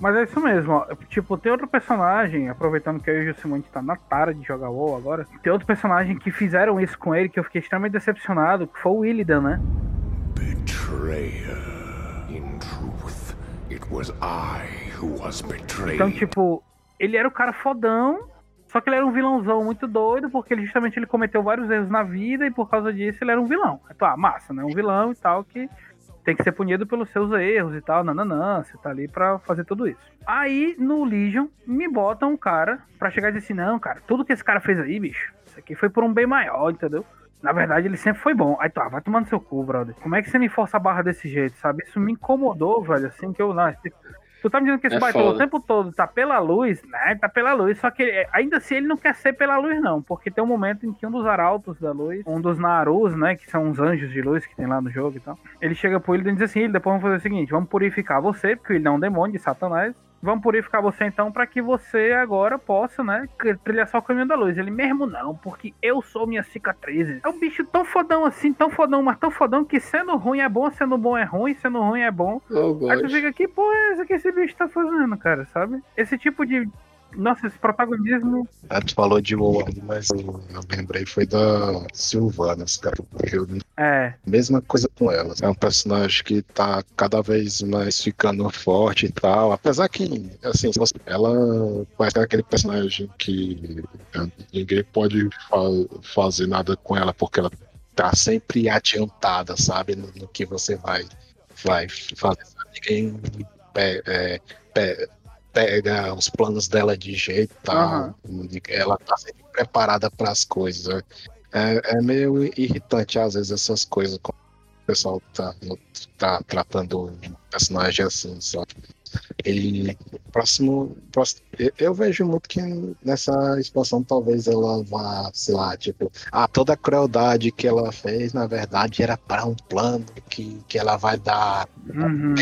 S3: Mas é isso mesmo, ó. Tipo, tem outro personagem, aproveitando que eu o Jusimão a gente tá na tara de jogar WoW agora, tem outro personagem que fizeram isso com ele que eu fiquei extremamente decepcionado, que foi o Illidan, né?
S8: Betrayer. In truth, it was I who was betrayed.
S3: Então, tipo, ele era o cara fodão, só que ele era um vilãozão muito doido, porque ele justamente ele cometeu vários erros na vida e por causa disso ele era um vilão. Tu, ah, massa, né? Um vilão e tal que tem que ser punido pelos seus erros e tal, nananã, você tá ali pra fazer tudo isso. Aí, no Legion, me botam um cara pra chegar e dizer assim, não, cara, tudo que esse cara fez aí, bicho, isso aqui foi por um bem maior, entendeu? Na verdade, ele sempre foi bom. Aí tu, ah, vai tomando seu cu, brother. Como é que você me força a barra desse jeito, sabe? Isso me incomodou, velho, assim, que eu, não, Tu tá me dizendo que esse
S6: É
S3: baitola o
S6: foda.
S3: tempo todo tá pela luz, né? Tá pela luz, só que é, ainda assim ele não quer ser pela luz, não. Porque tem um momento em que um dos arautos da luz, um dos Narus, né? Que são os anjos de luz que tem lá no jogo e tal. Ele chega pro Illidan e diz assim: ele depois vamos fazer o seguinte: vamos purificar você, porque ele é um demônio de Satanás. Vamos purificar você então pra que você agora possa, né, trilhar só o caminho da luz. Ele mesmo não, porque eu sou minhas cicatrizes. É um bicho tão fodão assim, tão fodão, mas tão fodão que sendo ruim é bom, sendo bom é ruim, sendo ruim é bom.
S6: Oh,
S3: Aí tu fica aqui, pô, é isso que esse bicho tá fazendo, cara, sabe? Esse tipo de. Nossa, esse protagonismo.
S5: Ah, tu falou de WoW, mas eu, eu lembrei foi da Sylvanas, cara. Eu,
S3: É.
S5: mesma coisa com ela. É um personagem que tá cada vez mais ficando forte e tal. Apesar que, assim, ela parece que é aquele personagem que é, ninguém pode fa- fazer nada com ela porque ela tá sempre adiantada, sabe? No, no que você vai, vai fazer. Ninguém pe- é, pe- pega os planos dela de jeito e tal.
S3: Aham.
S5: Ela tá sempre preparada para as coisas. né? É, é meio irritante às vezes essas coisas quando o pessoal tá, tá tratando um personagem assim, sabe? Ele próximo, próximo eu, eu vejo muito que nessa expansão talvez ela vá, sei lá, tipo, ah, toda a crueldade que ela fez, na verdade, era para um plano que, que ela vai dar
S3: Uhum.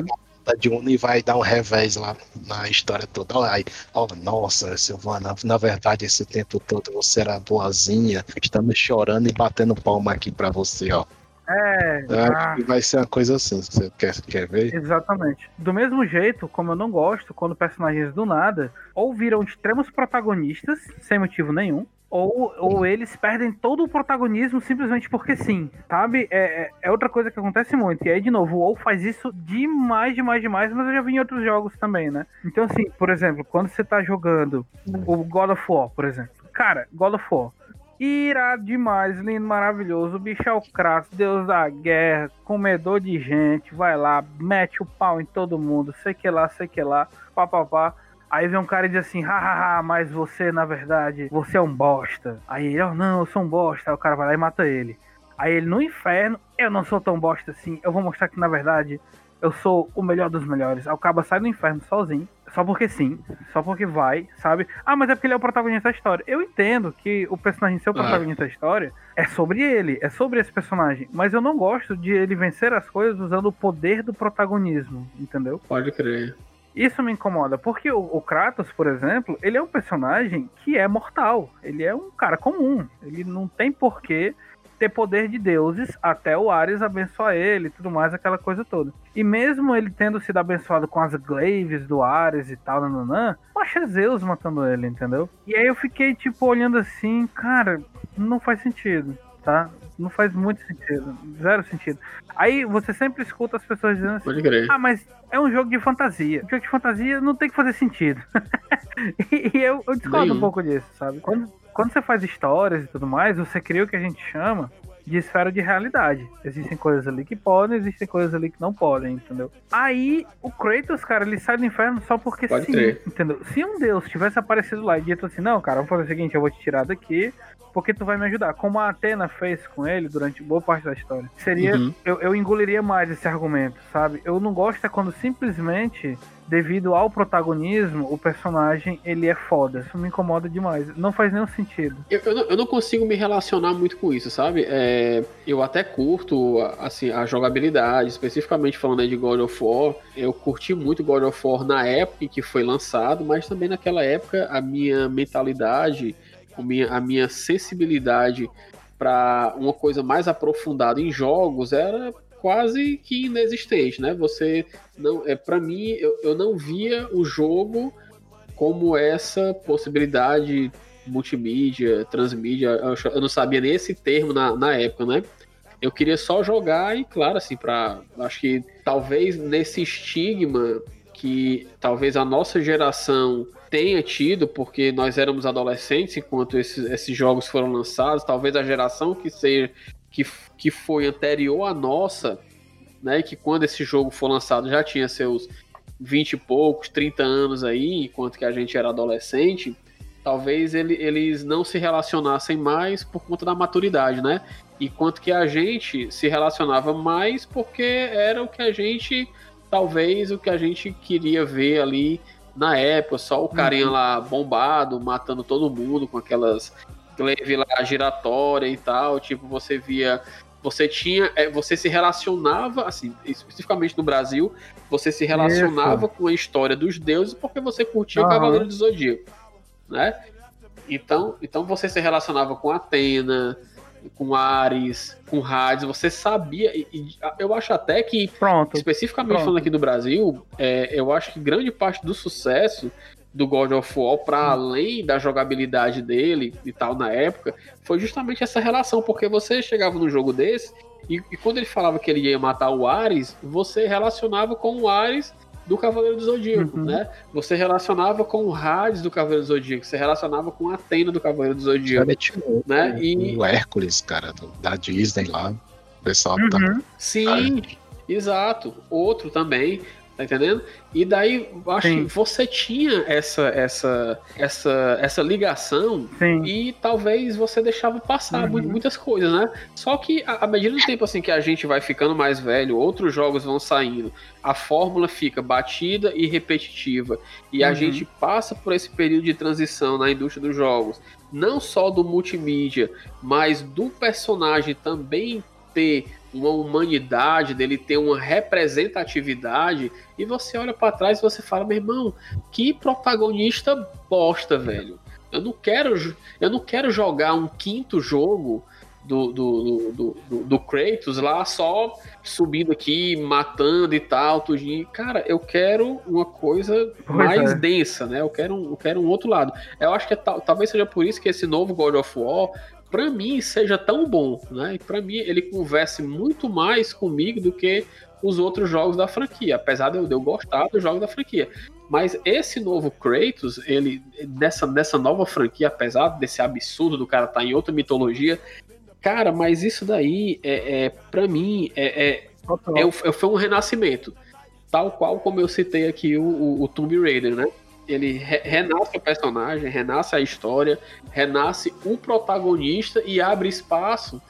S5: De Uno e vai dar um revés lá na história toda. Aí, oh, nossa, Silvana, na verdade, esse tempo todo você era boazinha. Estamos chorando e batendo palma aqui pra você, ó.
S3: É. Ah.
S5: vai ser uma coisa assim. Você quer, quer ver?
S3: Exatamente. Do mesmo jeito, como eu não gosto quando personagens do nada ou viram extremos protagonistas, sem motivo nenhum, ou, ou eles perdem todo o protagonismo simplesmente porque sim, sabe? É, é- é outra coisa que acontece muito. E aí, de novo, o WoW faz isso demais, demais, demais, mas eu já vi em outros jogos também, né? Então, assim, por exemplo, quando você tá jogando o God of War, por exemplo. Cara, God of War. Irado demais, lindo, maravilhoso. O bicho é o Kratos, Deus da guerra, comedor de gente, vai lá, mete o pau em todo mundo, sei que lá, sei que lá, pá, pá, pá. Aí vem um cara e diz assim, hahaha, mas você, na verdade, você é um bosta. Aí ele, oh, não, eu sou um bosta. Aí o cara vai lá e mata ele. Aí ele, no inferno, eu não sou tão bosta assim, eu vou mostrar que, na verdade, eu sou o melhor dos melhores. Aí o cara sai do inferno sozinho, só porque sim, só porque vai, sabe? Ah, mas é porque ele é o protagonista da história. Eu entendo que o personagem ser o
S6: Ah.
S3: protagonista da história é sobre ele, é sobre esse personagem. Mas eu não gosto de ele vencer as coisas usando o poder do protagonismo, entendeu?
S6: Pode crer.
S3: Isso me incomoda, porque o, o Kratos, por exemplo, ele é um personagem que é mortal. Ele é um cara comum. Ele não tem porquê ter poder de deuses até o Ares abençoar ele e tudo mais, aquela coisa toda. E mesmo ele tendo sido abençoado com as glaives do Ares e tal, nananã, acha é Zeus matando ele, entendeu? E aí eu fiquei, tipo, olhando assim, cara, não faz sentido, tá? Não faz muito sentido, zero sentido. Aí você sempre escuta as pessoas dizendo assim, ah, mas é um jogo de fantasia. jogo de fantasia não tem que fazer sentido. e eu, eu discordo um pouco disso, sabe? Quando, quando você faz histórias e tudo mais, você cria o que a gente chama de esfera de realidade. Existem coisas ali que podem, existem coisas ali que não podem, entendeu? Aí o Kratos, cara, ele sai do inferno só porque
S6: Pode
S3: sim,
S6: crer.
S3: entendeu? Se um deus tivesse aparecido lá e dito assim, não, cara, vamos fazer o seguinte, eu vou te tirar daqui porque tu vai me ajudar. Como a Atena fez com ele durante boa parte da história. Seria.
S6: Uhum.
S3: Eu, eu engoliria mais esse argumento, sabe? Eu não gosto é quando simplesmente, devido ao protagonismo, o personagem ele é foda. Isso me incomoda demais. Não faz nenhum sentido.
S6: Eu, eu, não, eu não consigo me relacionar muito com isso, sabe? É, eu até curto assim, a jogabilidade, especificamente falando aí de God of War. Eu curti muito God of War na época em que foi lançado, mas também naquela época a minha mentalidade, minha, a minha sensibilidade para uma coisa mais aprofundada em jogos era quase que inexistente, né? Você não, é para mim eu, eu não via o jogo como essa possibilidade multimídia, transmídia, eu, não sabia nem esse termo na, na época, né? Eu queria só jogar e, claro, assim, para acho que talvez nesse estigma que talvez a nossa geração tenha tido, porque nós éramos adolescentes enquanto esses, esses jogos foram lançados, talvez a geração que seja que, que foi anterior à nossa, né, que quando esse jogo for lançado já tinha seus 20 e poucos, 30 anos aí, enquanto que a gente era adolescente, talvez ele- eles não se relacionassem mais por conta da maturidade, né? Enquanto que a gente se relacionava mais porque era o que a gente talvez o que a gente queria ver ali na época, só o carinha
S3: Uhum.
S6: lá bombado, matando todo mundo com aquelas glaive lá giratória e tal, tipo, você via você tinha, é, você se relacionava, assim, especificamente no Brasil, você se relacionava com a história dos deuses porque você curtia o
S3: Aham.
S6: Cavaleiro do Zodíaco, né? Então, então você se relacionava com Atena, com Ares, com Hades, você sabia, e, e eu acho até que
S3: Pronto.
S6: Especificamente
S3: Pronto.
S6: falando aqui do Brasil, é, eu acho que grande parte do sucesso do God of War, para além da jogabilidade dele e tal na época, foi justamente essa relação, porque você chegava num jogo desse e, e quando ele falava que ele ia matar o Ares, você relacionava com o Ares do Cavaleiro do Zodíaco,
S3: Uhum.
S6: né? Você relacionava com o Hades do Cavaleiro do Zodíaco, você relacionava com a Atena do Cavaleiro do Zodíaco,
S5: Cara, tipo,
S6: né? E
S5: o Hércules, cara, do- da Disney lá. O pessoal tá.
S3: Uhum.
S6: Sim, exato. Outro também, tá entendendo? E daí, eu acho
S3: Sim.
S6: que você tinha essa essa essa essa ligação
S3: Sim.
S6: e talvez você deixava passar
S3: Uhum.
S6: mu- muitas coisas, né? Só que à medida do tempo assim que a gente vai ficando mais velho, outros jogos vão saindo, a fórmula fica batida e repetitiva e a
S3: Uhum.
S6: gente passa por esse período de transição na indústria dos jogos, não só do multimídia, mas do personagem também ter uma humanidade, dele ter uma representatividade, e você olha pra trás e você fala, meu irmão, que protagonista bosta, velho. Eu não quero, eu não quero jogar um quinto jogo do, do, do, do, do- Kratos lá só subindo aqui, matando e tal, tudinho. Cara, eu quero uma coisa
S3: Pois
S6: mais
S3: é.
S6: densa, né? Eu quero, um, eu quero um outro lado. Eu acho que é tal- talvez seja por isso que esse novo God of War, pra mim, seja tão bom, né? E pra mim, ele converse muito mais comigo do que os outros jogos da franquia, apesar de eu, de eu gostar dos jogos da franquia. Mas esse novo Kratos, ele nessa, nessa nova franquia, apesar desse absurdo do cara estar em outra mitologia, cara, mas isso daí é, é para mim é, é, é, é- foi um renascimento, tal qual como eu citei aqui o, o, o Tomb Raider, né? Ele re- renasce o personagem, renasce a história, renasce o protagonista e abre espaço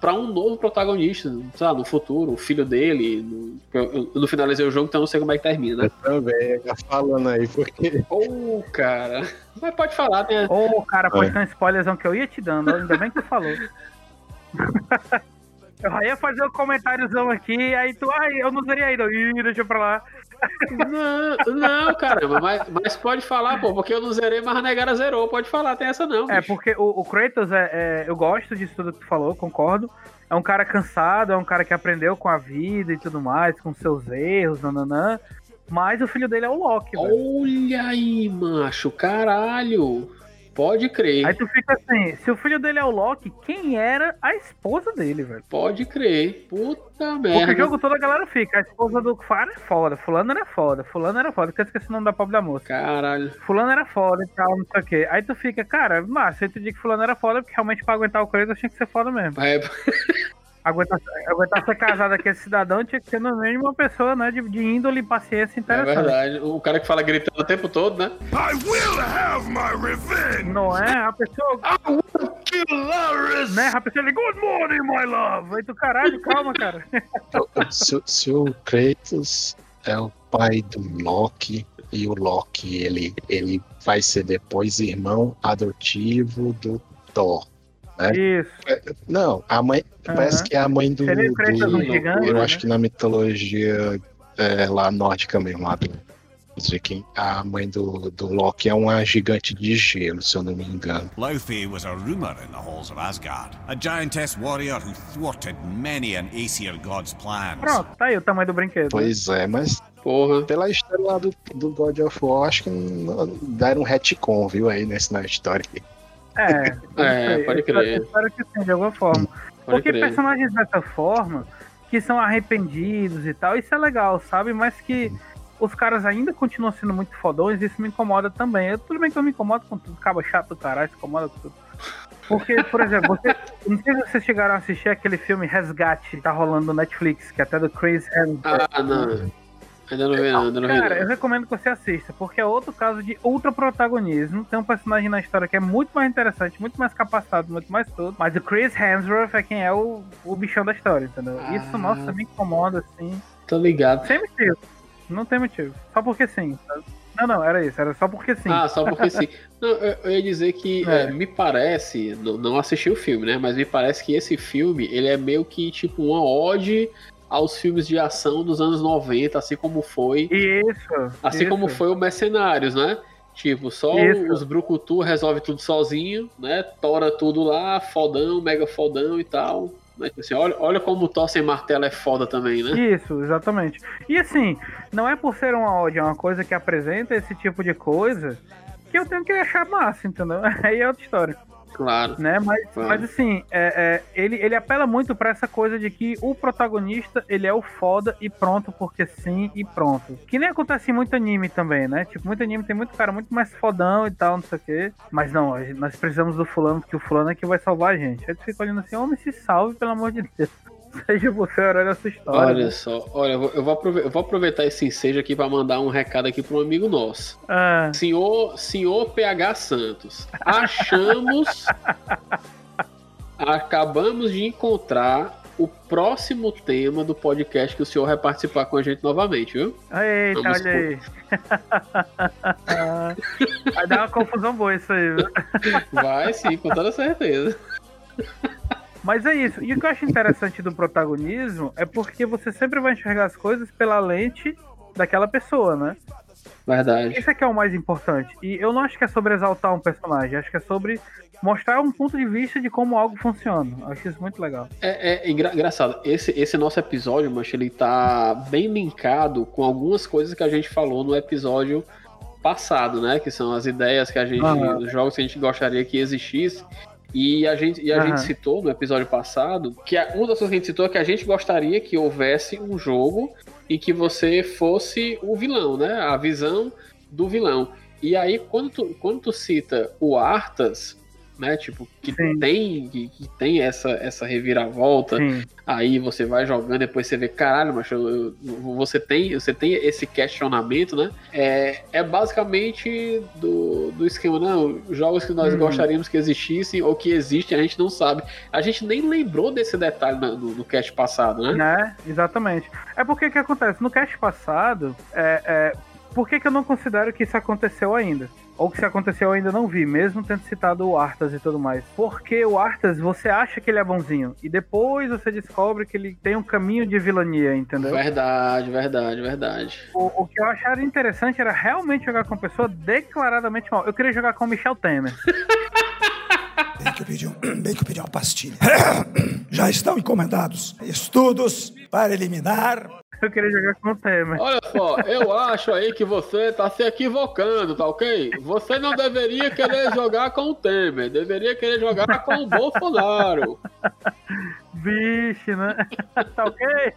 S6: para um novo protagonista, sei lá, no futuro, o filho dele. No, eu, eu não finalizei o jogo, então eu não sei como é que termina, né?
S5: Eu também, tá falando aí, porque.
S6: Ô, cara. Mas pode falar, né?
S3: Ô, cara, pode
S5: É.
S3: ter um spoilerzão que eu ia te dando, ainda bem que tu falou. eu ia fazer um comentáriozão aqui, aí tu, ai, eu não zerei ainda. Ih, deixa pra lá.
S6: Não, não, caramba, mas, mas pode falar, pô, porque eu não zerei, mas a negara zerou. Pode falar, tem essa não.
S3: É,
S6: bicho.
S3: porque o, o Kratos, é, é- eu gosto disso tudo que tu falou, concordo. É um cara cansado, é um cara que aprendeu com a vida e tudo mais, com seus erros, nananã. Mas o filho dele é o Loki, velho.
S6: Olha aí, macho, caralho. Pode crer,
S3: Aí tu fica assim, se o filho dele é o Loki, quem era a esposa dele, velho?
S6: pode crer. Puta
S3: Porque
S6: merda.
S3: o jogo todo a galera fica, a esposa do Fara é foda, fulano era foda, fulano era foda, que eu esqueci o nome da pobre da moça.
S6: Caralho.
S3: Fulano era foda e tal, não sei o quê. Aí tu fica, cara, mas eu te digo que fulano era foda, porque realmente pra aguentar o Kratos tinha que ser foda mesmo.
S6: É,
S3: Aguentar, aguentar ser casado com esse cidadão tinha que ser no mínimo uma pessoa, né, de, de índole e paciência
S6: é
S3: interessante.
S6: verdade. O cara que fala gritando o tempo todo, né?
S8: I will have my revenge!
S3: não é? A pessoa,
S8: Kill Laris!
S3: né, a pessoa ali, good morning, my love. Aí tu, caralho, calma, cara.
S5: se, se o Kratos é o pai do Loki e o Loki ele, ele vai ser depois irmão adotivo do Thor.
S3: Isso.
S5: Não, a mãe parece
S3: Aham.
S5: que é a mãe do,
S3: Seria
S5: do-
S3: um gigante,
S5: eu
S3: né?
S5: acho que na mitologia é, lá nórdica mesmo, lá do, dos vikings, a mãe do, do Loki é uma gigante de gelo, se eu não me engano.
S11: Laufey was a rumour in the halls of Asgard, a giantess warrior who thwarted many an Aesir god's plans.
S3: Pronto, tá aí o tamanho do brinquedo. né?
S5: Pois é, mas
S6: Porra.
S5: pela história lá do, do God of War, acho que não- deram um retcon, viu, aí nesse, na história.
S3: É,
S6: É, pode crer.
S3: eu Espero que sim, de alguma forma.
S6: Pode
S3: Porque
S6: crer.
S3: personagens dessa forma, que são arrependidos e tal, isso é legal, sabe? Mas que os caras ainda continuam sendo muito fodões, isso me incomoda também. Eu, tudo bem que eu me incomodo com tudo, cabo chato do caralho, se incomoda com tudo. Porque, por exemplo, você, não sei se vocês chegaram a assistir aquele filme Resgate, que tá rolando no Netflix, que é até do Chris Hemsworth.
S6: Ah, não. Ainda não vi, não. Ainda não vi.
S3: Cara, eu
S6: não.
S3: recomendo que você assista, porque é outro caso de ultra protagonismo. Tem um personagem na história que é muito mais interessante, muito mais capacitado, muito mais tudo. Mas o Chris Hemsworth é quem é o, o bichão da história, entendeu? Isso,
S6: Ah.
S3: nossa, me incomoda, assim.
S6: Tô ligado.
S3: Sem mentira. Não tem motivo. Só porque sim. Não, não, era isso. Era só porque sim.
S6: Ah, só porque sim. Não, eu, eu ia dizer que
S3: É.
S6: é, me parece, não, não assisti o filme, né? Mas me parece que esse filme, ele é meio que tipo uma ode aos filmes de ação dos anos 90, assim como foi.
S3: Isso.
S6: Assim
S3: isso.
S6: como foi o Mercenários, né? Tipo, só
S3: Isso.
S6: os Brucutu resolve tudo sozinho, né? Tora tudo lá, fodão, mega fodão e tal. Mas, assim, olha, olha como o Thor sem martelo é foda também, né?
S3: Isso, exatamente. E assim, não é por ser uma ódio, é uma coisa que apresenta esse tipo de coisa que eu tenho que achar massa, entendeu? Aí é outra história.
S6: Claro.
S3: Né? Mas,
S6: Claro.
S3: mas assim, é, é, ele, ele apela muito pra essa coisa de que o protagonista, ele é o foda e pronto, porque sim e pronto. Que nem acontece em muito anime também, né? Tipo, muito anime tem muito cara muito mais fodão e tal, não sei o quê. Mas não, nós precisamos do fulano, porque o fulano é que vai salvar a gente. Aí tu fica olhando assim, homem, se salve, pelo amor de Deus. Seja você o herói dessa história.
S6: Olha
S3: né?
S6: só, olha, eu vou, eu vou aproveitar esse ensejo aqui para mandar um recado aqui para um amigo nosso.
S3: Ah,
S6: Senhor, senhor PH Santos, achamos, acabamos de encontrar o próximo tema do podcast que o senhor vai participar com a gente novamente, viu?
S3: eita,
S6: Vamos
S3: olha aí. Vai dar uma confusão boa isso aí, viu?
S6: Vai sim, com toda certeza.
S3: Mas é isso. E o que eu acho interessante do protagonismo é porque você sempre vai enxergar as coisas pela lente daquela pessoa, né?
S6: Verdade.
S3: Isso é que é o mais importante. E eu não acho que é sobre exaltar um personagem, acho que é sobre mostrar um ponto de vista de como algo funciona. Eu acho isso muito legal.
S6: É, é engra- engraçado, esse, esse nosso episódio, mas ele tá bem linkado com algumas coisas que a gente falou no episódio passado, né? Que são as ideias que a gente,
S3: Aham.
S6: os jogos que a gente gostaria que existisse. E a gente, e a
S3: Aham.
S6: gente citou no episódio passado que a, uma das coisas que a gente citou é que a gente gostaria que houvesse um jogo em que você fosse o vilão, né? A visão do vilão. E aí, quando tu, quando tu cita o Arthas, né? Tipo, que tem, que, que tem essa, essa reviravolta,
S3: Sim.
S6: aí você vai jogando, depois você vê, caralho, mas você tem, você tem esse questionamento, né? É, é basicamente do, do esquema, não, jogos que nós
S3: Uhum.
S6: gostaríamos que existissem ou que existem, a gente não sabe. A gente nem lembrou desse detalhe na- no, no cast passado, né?
S3: Né? Exatamente. É porque o que acontece? No cast passado, é, é, por que, que eu não considero que isso aconteceu ainda? Ou que se aconteceu eu ainda não vi, mesmo tendo citado o Arthas e tudo mais. Porque o Arthas, você acha que ele é bonzinho. E depois você descobre que ele tem um caminho de vilania, entendeu?
S6: Verdade, verdade, verdade.
S3: O, o que eu achava interessante era realmente jogar com uma pessoa declaradamente mal. Eu queria jogar com o Michel Temer.
S12: Bem que eu pedi, um, bem que eu pedi uma pastilha. Já estão encomendados estudos para eliminar.
S3: Eu queria jogar com o Temer.
S6: Olha só, eu acho aí que você tá se equivocando, tá ok? Você não deveria querer jogar com o Temer, deveria querer jogar com o Bolsonaro.
S3: Vixe, né? tá ok?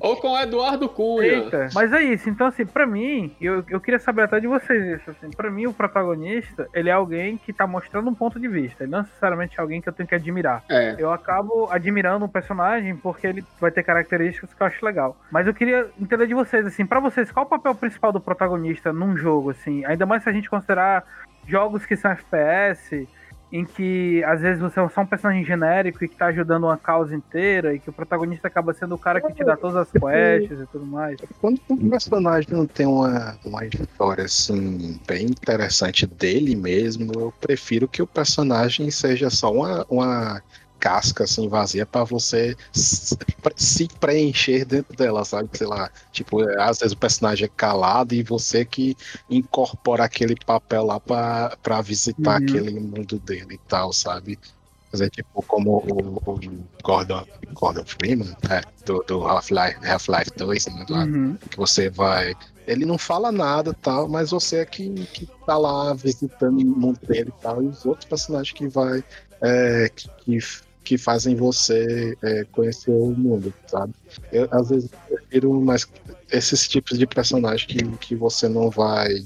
S6: Ou com o Eduardo Cunha.
S3: Eita. Mas é isso, então assim, pra mim, eu, eu queria saber até de vocês isso, assim, pra mim o protagonista, ele é alguém que tá mostrando um ponto de vista, ele não necessariamente é alguém que eu tenho que admirar.
S6: É.
S3: Eu acabo admirando um personagem porque ele vai ter características que eu acho legal. Mas eu queria entender de vocês, assim, pra vocês, qual o papel principal do protagonista num jogo, assim, ainda mais se a gente considerar jogos que são FPS, em que às vezes você é só um personagem genérico e que tá ajudando uma causa inteira e que o protagonista acaba sendo o cara que te dá todas as quests e tudo mais.
S5: Quando um personagem não tem uma, uma história assim bem interessante dele mesmo, eu prefiro que o personagem seja só uma, uma casca assim vazia pra você se preencher dentro dela, sabe? Sei lá, tipo, às vezes o personagem é calado e você que incorpora aquele papel lá pra, pra visitar
S13: Uhum.
S5: aquele mundo dele e tal, sabe? Mas é tipo como o, o Gordon, Gordon Freeman, é, do, do Half-Life Half 2, né, lá,
S3: Uhum.
S5: que você vai. Ele não fala nada tal, mas você é que, que tá lá visitando o mundo dele e tal, e os outros personagens que vai. É, que, que, fazem você é, conhecer o mundo, sabe? Eu, às vezes eu prefiro mais esses tipos de personagem que, que você não vai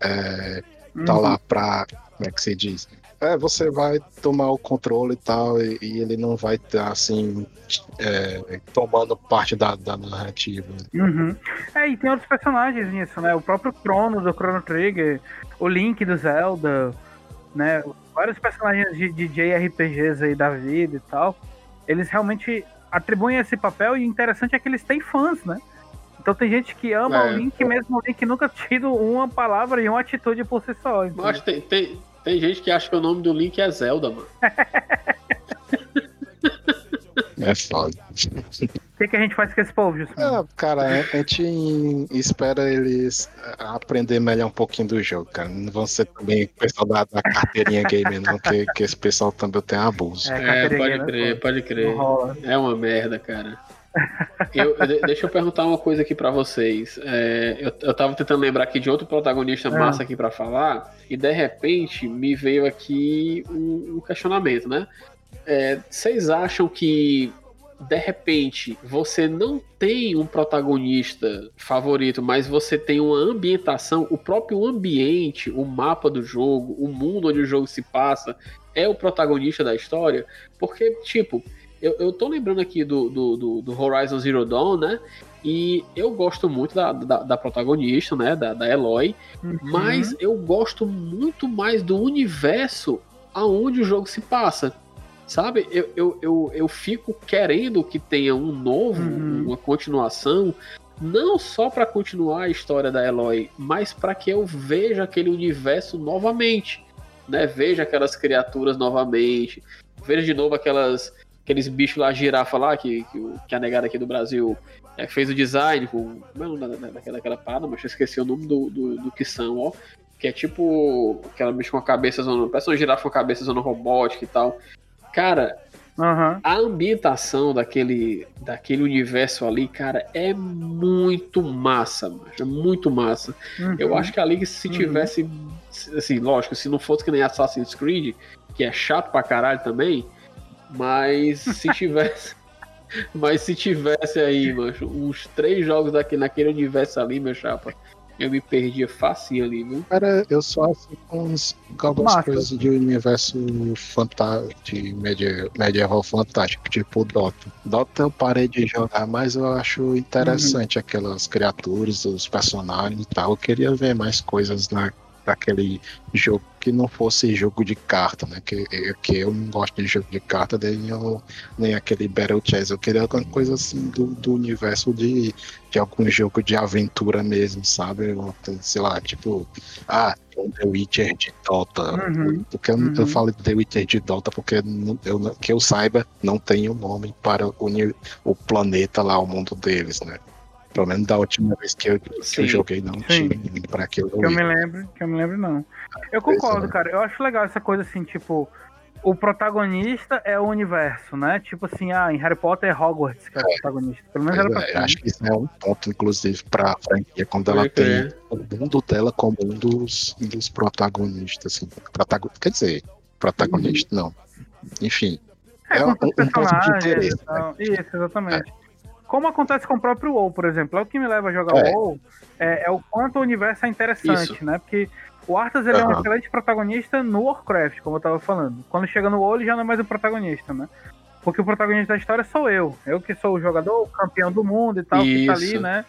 S5: é, tá
S3: Uhum.
S5: lá pra. Como é que se diz? É, você vai tomar o controle e tal, e, e ele não vai estar assim, é, tomando parte da, da narrativa.
S3: Uhum. É, e tem outros personagens nisso, né? O próprio Crono do Chrono Trigger, o Link do Zelda, né? Vários personagens de, de JRPGs aí da vida e tal. Eles realmente atribuem esse papel e o interessante é que eles têm fãs, né? Então tem gente que ama
S6: É.
S3: o Link, mesmo o Link nunca tido uma palavra e uma atitude por si só.
S6: Acho que tem, tem, tem gente que acha que o nome do Link é Zelda, mano.
S5: É foda.
S3: O que, que a gente faz com esse povo, Juscelino?
S5: Ah, cara, a gente espera eles aprender melhor um pouquinho do jogo, cara. Não vão ser também o pessoal da, da carteirinha gamer, não, que, que esse pessoal também tem abuso.
S6: É, pode crer, pode crer. É uma merda, cara. Eu- eu- de- deixa eu perguntar uma coisa aqui pra vocês. É, eu, eu tava tentando lembrar aqui de outro protagonista
S3: Ah.
S6: massa aqui pra falar, e de repente me veio aqui um, um questionamento, né? É, vocês acham que de repente você não tem um protagonista favorito, mas você tem uma ambientação, o próprio ambiente, o mapa do jogo, o mundo onde o jogo se passa, é o protagonista da história? Porque, tipo, eu, eu tô lembrando aqui do, do, do, do Horizon Zero Dawn, né? E eu gosto muito da, da, da protagonista, né? Da, da Eloy. Mas eu gosto muito mais do universo aonde o jogo se passa. Sabe? Eu, eu, eu, eu fico querendo que tenha um novo, uma continuação, não só para continuar a história da Eloy, mas para que eu veja aquele universo novamente. Né? Veja aquelas criaturas novamente. Veja de novo aquelas, aqueles bichos lá, girafa lá, que, que, que a negada aqui do Brasil é, fez o design com. Como o nome da- da- daquela, daquela parada, mas eu esqueci o nome do, do, do que são, ó. Que é tipo aquela bicho com a cabeça zona. Parece uma girafa com a cabeça zona robótica e tal. Cara, a ambientação daquele, daquele universo ali, cara, é muito massa, mano. É muito massa.
S3: Uhum.
S6: Eu acho que ali, se tivesse. Assim, lógico, se não fosse que nem Assassin's Creed, que é chato pra caralho também, mas se tivesse. mas se tivesse aí, mano, uns três jogos daquele, naquele universo ali, meu chapa, eu me perdia facinho ali, viu?
S5: Cara, eu só assim com com algumas coisas de universo fantástico, de media- medieval fantástico, tipo o Dota. Dota eu parei de jogar, mas eu acho interessante aquelas criaturas, os personagens e tal. Eu queria ver mais coisas na, daquele jogo que não fosse jogo de carta, né? Que, que eu não gosto de jogo de carta, nem, eu, nem aquele Battle Chess. Eu queria alguma coisa assim do, do universo de, de algum jogo de aventura mesmo, sabe? Eu, sei lá, tipo, ah, um The Witcher de Dota.
S3: Uhum.
S5: Porque eu, eu
S3: Uhum.
S5: falo de The Witcher de Dota porque não- eu, que eu saiba, não tem o nome para o, planeta lá, o mundo deles, né? Pelo menos da última vez que eu, que eu joguei, não
S3: Sim.
S5: tinha para aquilo.
S3: Que eu me lembro, que eu me lembro não. Eu concordo, cara. Eu acho legal essa coisa assim, tipo, o protagonista é o universo, né? Tipo assim, ah, em Harry Potter é Hogwarts que é o protagonista. Pelo menos era pra
S5: é, acho que isso é um ponto, inclusive, pra franquia, quando ela tem
S6: crer.
S5: o mundo dela como um dos, dos protagonistas. Assim. Protago- Quer dizer, protagonista, não. Enfim.
S3: É,
S5: É, um,
S3: com
S5: um ponto de
S3: personagens
S5: interesse.
S3: e tal. Isso, exatamente. Como acontece com o próprio WoW, por exemplo. É o que me leva a jogar
S5: É.
S3: WoW é, é o quanto o universo é interessante,
S6: Isso.
S3: né? Porque o Arthas ele é um excelente protagonista no Warcraft, como eu tava falando. Quando chega no WoW, ele já não é mais o protagonista, né? Porque o protagonista da história sou eu. Eu que sou o jogador, o campeão do mundo e tal, que tá ali,
S6: Isso.
S3: né?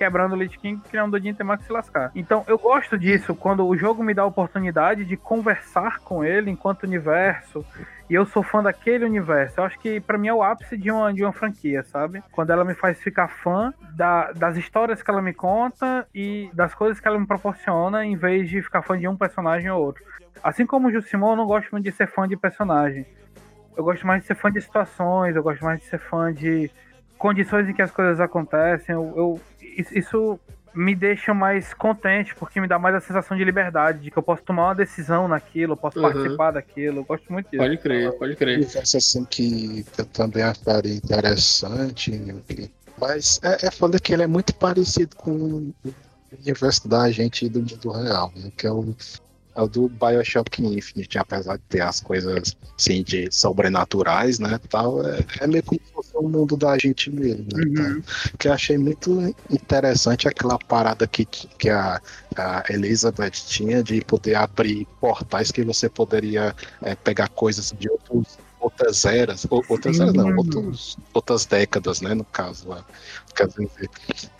S3: Quebrando o Lich King, criando o que se lascar. Então, eu gosto disso, quando o jogo me dá a oportunidade de conversar com ele enquanto universo, e eu sou fã daquele universo. Eu acho que pra mim é o ápice de uma, de uma franquia, sabe? Quando ela me faz ficar fã da- das histórias que ela me conta e das coisas que ela me proporciona, em vez de ficar fã de um personagem ou outro. Assim como o Jusimon, eu não gosto muito de ser fã de personagem. Eu gosto mais de ser fã de situações, eu gosto mais de ser fã de condições em que as coisas acontecem. Eu, eu- isso- me deixa mais contente, porque me dá mais a sensação de liberdade, de que eu posso tomar uma decisão naquilo, eu posso
S6: Uhum.
S3: participar daquilo. Eu gosto muito disso.
S6: Pode crer, pode crer.
S5: universo assim que eu também acharia interessante, mas é, é foda que ele é muito parecido com o universo da gente do mundo real, né? que é o, é o do Bioshock Infinite, apesar de ter as coisas assim, de sobrenaturais, né? Tal, é, é meio como se fosse o mundo da gente mesmo. Né, tal. Que eu achei muito interessante aquela parada que, que a, a Elizabeth tinha de poder abrir portais que você poderia é, pegar coisas de outros, outras eras, ou, outras eras não, outros, outras décadas, né, no caso lá. Quer dizer,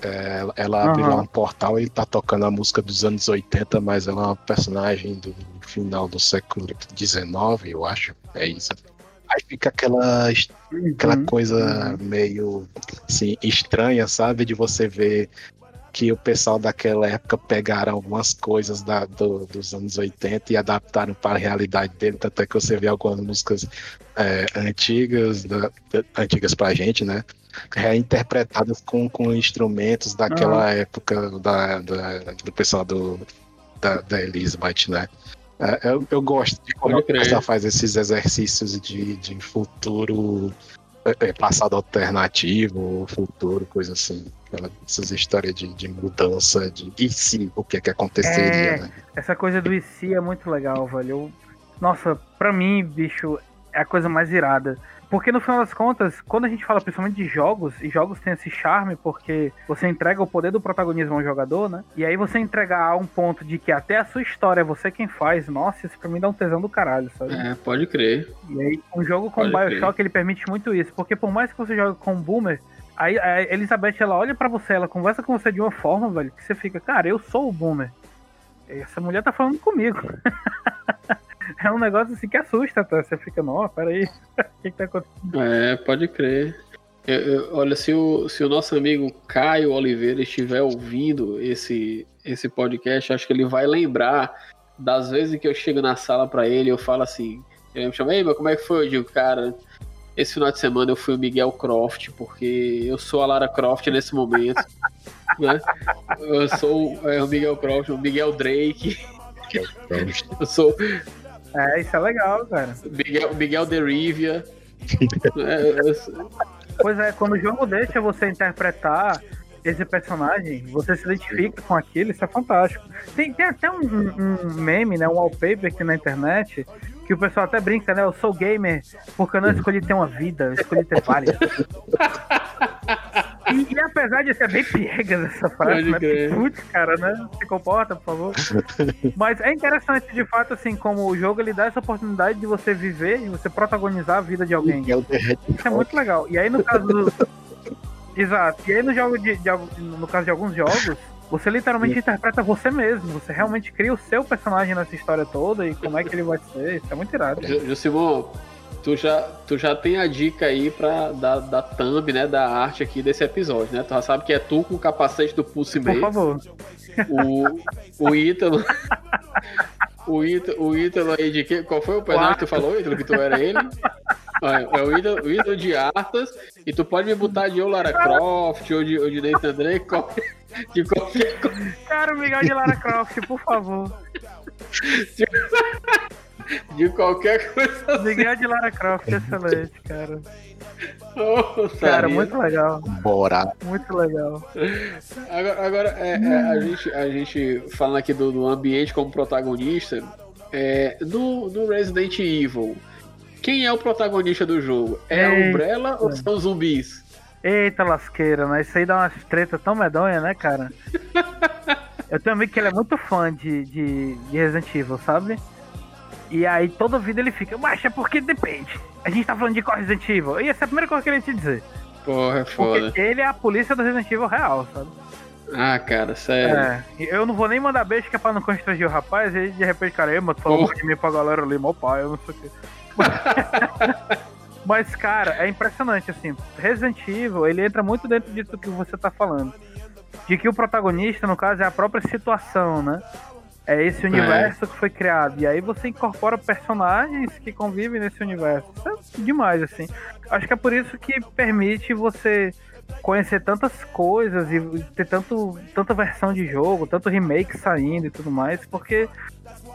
S5: é, ela- ela abre lá um portal e tá tocando a música dos anos 80, mas é uma personagem do final do século XIX, eu acho. É isso. Aí fica aquela, aquela
S3: Uhum.
S5: coisa meio assim, estranha, sabe? De você ver que o pessoal daquela época pegaram algumas coisas da- do- dos anos 80 e adaptaram para a realidade dele, tanto é que você vê algumas músicas é, antigas, da- antigas pra gente, né? Reinterpretadas com, com instrumentos daquela época da, da- do pessoal do, da, da Elizabeth, né? É, eu, eu gosto de quando
S6: Pode
S5: a
S6: crer.
S5: pessoa faz esses exercícios de, de futuro, é, é, passado alternativo, futuro, coisa assim. Aquela- Essas histórias de, de mudança, de e se, o que é que aconteceria,
S3: É,
S5: né?
S3: essa coisa do IC é muito legal, velho. Eu- nossa, pra mim, bicho, é a coisa mais irada. Porque no final das contas, quando a gente fala principalmente de jogos, e jogos têm esse charme porque você entrega o poder do protagonismo ao jogador, né? E aí você entregar a um ponto de que até a sua história é você quem faz, nossa, isso pra mim dá um tesão do caralho, sabe?
S6: É, pode crer.
S3: E aí, um jogo como
S6: Pode
S3: Bioshock, ele permite muito isso. Porque por mais que você jogue com um boomer, aí a Elizabeth, ela olha pra você, ela conversa com você de uma forma, velho, que você fica, cara, eu sou o boomer. Essa mulher tá falando comigo. é um negócio assim que assusta, tá? Você fica, não, peraí, o que que tá acontecendo?
S6: É, pode crer. Eu- eu- olha, se o, se o nosso amigo Caio Oliveira estiver ouvindo esse, esse podcast, acho que ele vai lembrar das vezes que eu chego na sala pra ele e eu falo assim, ele me chama, ei, meu, como é que foi? Eu digo, cara, esse final de semana eu fui o Miguel Croft, porque eu sou a Lara Croft nesse momento. né? Eu sou é, o Miguel Croft, o Miguel Drake. Eu sou
S3: É, isso é legal, cara.
S6: Miguel, Miguel Derivia. É, eu-
S3: Pois é, quando o jogo deixa você interpretar esse personagem, você se identifica com aquilo, isso é fantástico. Tem, tem até um, um- um meme, né, um wallpaper aqui na internet, que o pessoal até brinca, né, eu sou gamer porque eu não escolhi ter uma vida, eu escolhi ter várias. E, e apesar de ser bem piegas essa frase, né? Putz, cara, né? Se comporta, por favor. Mas é interessante, de fato, assim, como o jogo ele dá essa oportunidade de você viver e você protagonizar a vida de alguém. Isso é muito legal. E aí, no caso do. Exato. E aí, no, jogo de, de no caso de alguns jogos, você literalmente interpreta você mesmo. Você realmente cria o seu personagem nessa história toda e como é que ele vai ser. Isso é muito irado.
S6: Ju- Jusimon, tu já, tu já tem a dica aí pra, da, da thumb, né, da arte aqui desse episódio, né? Tu já sabe que é tu com o capacete do Pulse
S3: Por favor.
S6: o, o Ítalo... O Ítalo, o Ítalo aí de que? Qual foi o personagem que tu falou, Ítalo, que tu era ele? Ah, É o Ítalo, o Ítalo de Artas, e tu pode me botar de ou Lara Croft, ou de, ou de Nathan Drake, qualquer- de qualquer coisa.
S3: Cara, o Miguel de Lara Croft, por favor.
S6: De qualquer coisa assim.
S3: Miguel de Lara Croft, excelente, cara.
S6: Oh,
S3: Cara, muito legal.
S5: Bora.
S3: Muito legal.
S6: Agora, agora, é, é, a, gente, a gente falando aqui do, do ambiente como protagonista, é, no, no Resident Evil, quem é o protagonista do jogo? É a. Umbrella ou são os zumbis?
S3: Eita lasqueira, né? Isso aí dá umas tretas tão medonha, né, cara? Eu tenho um amigo que ele é muito fã de, de, de Resident Evil, sabe? E aí toda vida ele fica, mas é porque depende. A gente tá falando de qual Resident Evil? E essa é a primeira coisa que eu queria te dizer.
S6: Porra, é foda.
S3: Porque ele é a polícia do Resident Evil real, sabe?
S6: Ah, cara, sério.
S3: É. Eu não vou nem mandar beijo que é pra não constranger o rapaz, e aí de repente, cara, eu, tu falou de mim pra galera ali, meu pai, eu não sei o quê. Mas, cara, é impressionante, assim. Resident Evil, ele entra muito dentro disso que você tá falando. De que o protagonista, no caso, é a própria situação, né? É esse universo que foi criado. E aí você incorpora personagens que convivem nesse universo. Isso é demais, assim. Acho que é por isso que permite você conhecer tantas coisas e ter tanto, tanta versão de jogo, tanto remake saindo e tudo mais, porque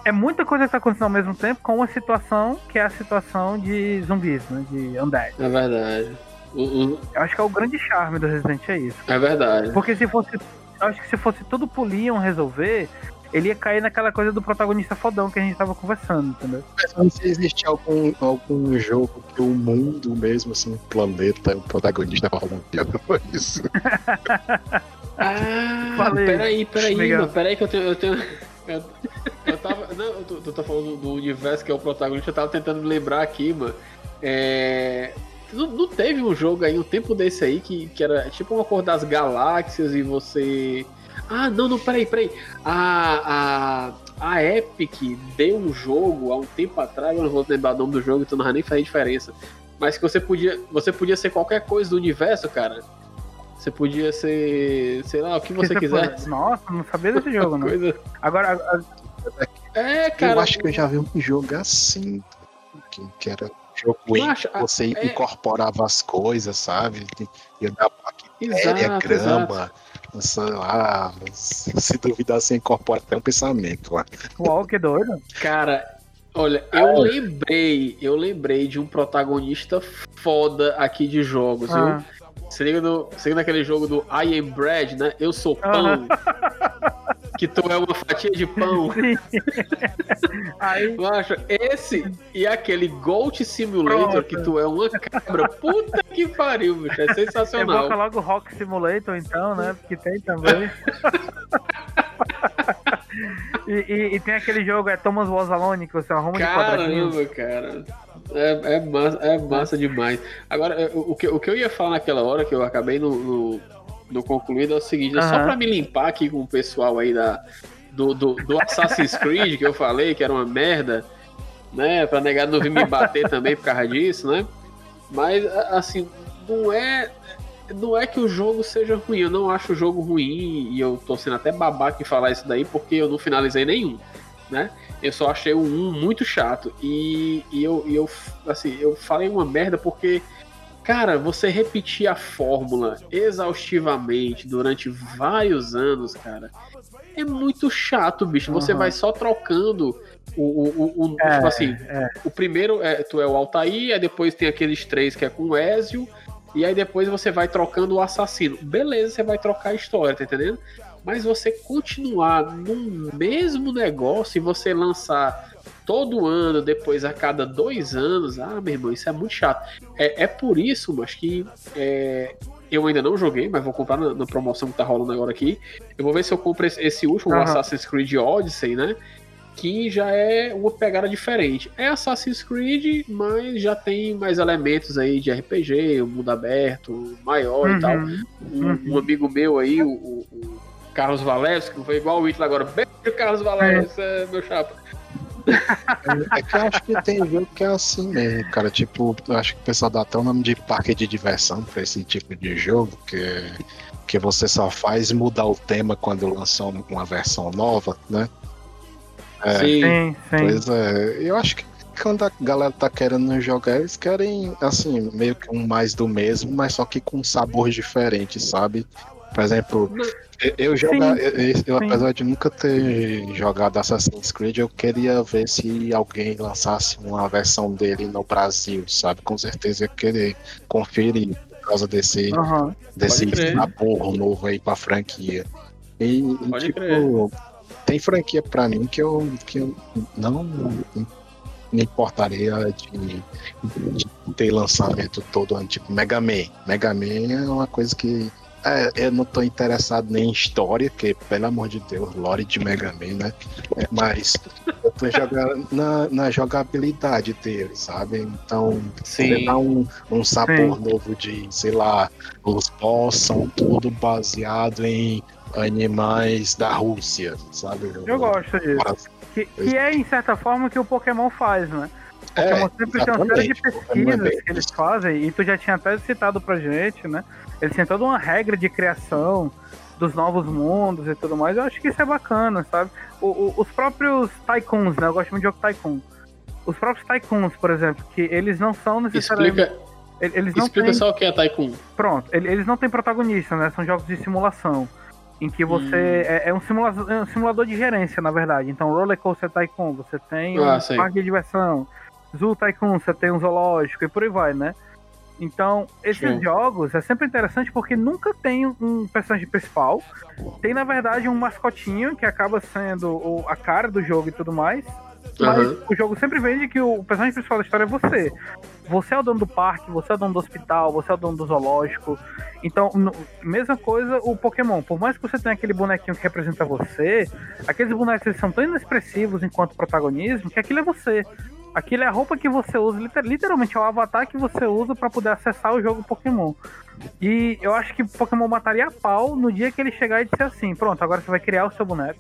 S3: é muita coisa que tá acontecendo ao mesmo tempo com uma situação que é a situação de zumbis, né? De undead.
S6: É verdade. O-
S3: Eu acho que é o grande charme do Resident é isso.
S6: é verdade.
S3: Porque se fosse. Eu acho que se fosse tudo poliam resolver, ele ia cair naquela coisa do protagonista fodão que a gente tava conversando, entendeu?
S5: Pensando se existe algum, algum jogo que o mundo mesmo, assim, o planeta, o protagonista falando isso.
S6: Ah,
S3: Falei.
S6: peraí, peraí, mano, peraí que eu tenho. Eu, tenho, eu, eu tava. Não, tu, tu tá falando do universo que é o protagonista, eu tava tentando me lembrar aqui, mano. É. Não, não teve um jogo aí, um tempo desse aí, que, que era tipo uma cor das galáxias e você Ah, não, não, peraí, peraí. A, a, a Epic deu um jogo há um tempo atrás, eu não vou lembrar o nome do jogo, então não vai nem fazer diferença. Mas que você podia, você podia ser qualquer coisa do universo, cara. Você podia ser, sei lá, o que você
S3: Que
S6: quiser.
S3: pode- Nossa, não sabia desse jogo, não.
S6: Coisa-
S3: Agora, a-
S6: É, cara.
S5: eu acho que eu já vi um jogo assim, que, era jogo em
S6: acho-
S5: que você
S6: é-
S5: incorporava as coisas, sabe? Ia dar bactéria,
S6: Exato,
S5: grama, sei lá, se duvidar você incorpora até um pensamento lá.
S3: uau, que doido.
S6: Cara, olha, eu lembrei, eu lembrei de um protagonista foda aqui de jogos,
S3: Ah.
S6: viu? Você liga, no, você liga naquele jogo do I am bread, né? Eu sou pão. que tu é uma fatia de pão.
S3: Aí,
S6: Eu acho esse e aquele Goat Simulator
S3: Pronto.
S6: que tu é uma cabra. Puta que pariu, bicho. É sensacional.
S3: logo o Rock Simulator, então, né? Porque tem também. e, e- e tem aquele jogo, é Thomas Was Alone, que você arruma de quadradinho.
S6: Caramba, cara. É, é, massa, é massa demais. Agora, é, o o que, o que eu ia falar naquela hora, que eu acabei no, no, no concluído, é o seguinte: é só pra me limpar aqui com o pessoal aí da, do, do, do Assassin's Creed, que eu falei que era uma merda, né? Pra negar não vir me bater também por causa disso, né? Mas, assim, não é. Não é que o jogo seja ruim, eu não acho o jogo ruim e eu tô sendo até babaca em falar isso daí porque eu não finalizei nenhum, né? Eu só achei o 1 muito chato. E, e eu, e eu, assim, eu falei uma merda porque, cara, você repetir a fórmula exaustivamente durante vários anos, cara, é muito chato, bicho. Você
S3: Uhum.
S6: vai só trocando o. o, o, o-
S3: É,
S6: tipo assim,
S3: é.
S6: o primeiro é tu é o Altair, aí depois tem aqueles três que é com o Ezio, e aí depois você vai trocando o assassino. Beleza, você vai trocar a história, tá entendendo? Mas você continuar no mesmo negócio e você lançar todo ano, depois a cada dois anos, ah, meu irmão, isso é muito chato. É, é por isso, mas que é, eu ainda não joguei, mas vou comprar na, na promoção que tá rolando agora aqui. Eu vou ver se eu compro esse, esse último, o
S3: Aham.
S6: Assassin's Creed Odyssey, né? que já é uma pegada diferente. É Assassin's Creed, mas já tem mais elementos aí de RPG, um mundo aberto, maior e tal.
S3: Uhum.
S6: Um, um amigo meu aí, o, o- o Carlos que foi igual o Hitler agora, beijo Carlos Valés, é meu chapa.
S5: É que eu acho que tem jogo que é assim mesmo, cara. Tipo, eu acho que o pessoal dá até o nome de parque de diversão pra esse tipo de jogo, que, que você só faz mudar o tema quando lançam uma versão nova, né? É,
S6: Sim.
S3: Sim.
S5: Pois é, eu acho que quando a galera tá querendo jogar, eles querem, assim, meio que um mais do mesmo, mas só que com sabor diferente, sabe? Por exemplo, eu, eu, joga,
S3: Sim,
S5: eu, apesar de nunca ter jogado Assassin's Creed, eu queria ver se alguém lançasse uma versão dele no Brasil, sabe? Com certeza eu ia querer conferir por causa desse,
S3: Aham.
S5: desse sabor novo aí pra franquia. E, e, tipo,
S6: crer.
S5: tem franquia pra mim que eu, que eu não me importaria de, de ter lançamento todo ano, tipo Mega Man. Mega Man é uma coisa que é, eu não tô interessado nem em história, que pelo amor de Deus, lore de Mega Man, né? É, mas eu tô jogando na, na jogabilidade dele, sabe? Então,
S6: Sim.
S5: dá um, um sabor
S3: Sim.
S5: novo de, sei lá, os boss são tudo baseado em animais da Rússia, sabe?
S3: Eu gosto disso. Que, que é, em certa forma, o que o Pokémon faz, né?
S5: É,
S3: Pokémon sempre tem uma série de
S5: é
S3: pesquisas que eles fazem, e tu já tinha até citado pra gente, né? Eles têm toda uma regra de criação dos novos mundos e tudo mais. Eu acho que isso é bacana, sabe? O- o- os próprios Tycoons, né? Eu gosto muito de jogo Tycoon. Os próprios Tycoons, por exemplo, que eles não são necessariamente.
S6: Explica,
S3: ele- Eles não
S6: explica
S3: têm...
S6: só o que é Tycoon.
S3: Pronto, ele- eles não têm protagonista, né? São jogos de simulação. Em que você.
S6: Hum.
S3: É, é um simula- é um simulador de gerência, na verdade. Então, Roller Coaster Tycoon, você tem
S6: Ah,
S3: um
S6: sei.
S3: parque de diversão. Zoo Tycoon, você tem um zoológico e por aí vai, né? Então, esses
S6: Show.
S3: jogos é sempre interessante porque nunca tem um personagem principal. Tem, na verdade, um mascotinho que acaba sendo a cara do jogo e tudo mais. Mas
S6: Aham.
S3: o jogo sempre vende que o personagem principal da história é você. Você é o dono do parque, você é o dono do hospital, você é o dono do zoológico. Então, mesma coisa o Pokémon. Por mais que você tenha aquele bonequinho que representa você, aqueles bonecos eles são tão inexpressivos enquanto protagonismo que aquilo é você. Aquilo é a roupa que você usa, liter- literalmente é o avatar que você usa pra poder acessar o jogo Pokémon. E eu acho que Pokémon mataria a pau no dia que ele chegar e disser assim: pronto, agora você vai criar o seu boneco.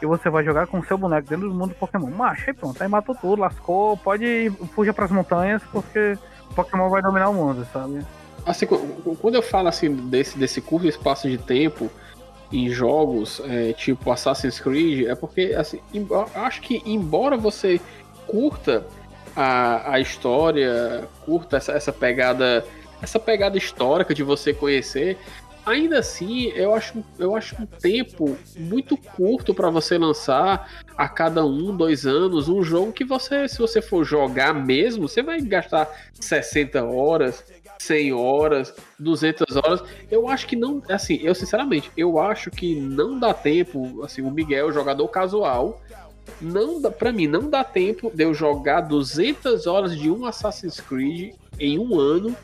S3: E você vai jogar com o seu boneco dentro do mundo Pokémon. Macho, aí pronto, aí matou tudo, lascou, pode ir, fuja pras montanhas, porque Pokémon vai dominar o mundo, sabe?
S6: Assim, qu- quando eu falo assim desse, desse curto espaço de tempo em jogos é, tipo Assassin's Creed, é porque assim, eu acho que embora você curta a, a história, curta essa, essa pegada essa pegada histórica de você conhecer, ainda assim eu acho, eu acho um tempo muito curto para você lançar a cada um, dois anos um jogo que você, se você for jogar mesmo, você vai gastar 60 horas, 100 horas, 200 horas. Eu acho que não, assim, eu sinceramente, eu acho que não dá tempo, assim, o Miguel, jogador casual, não dá, para mim não dá tempo de eu jogar 200 horas de um Assassin's Creed em um ano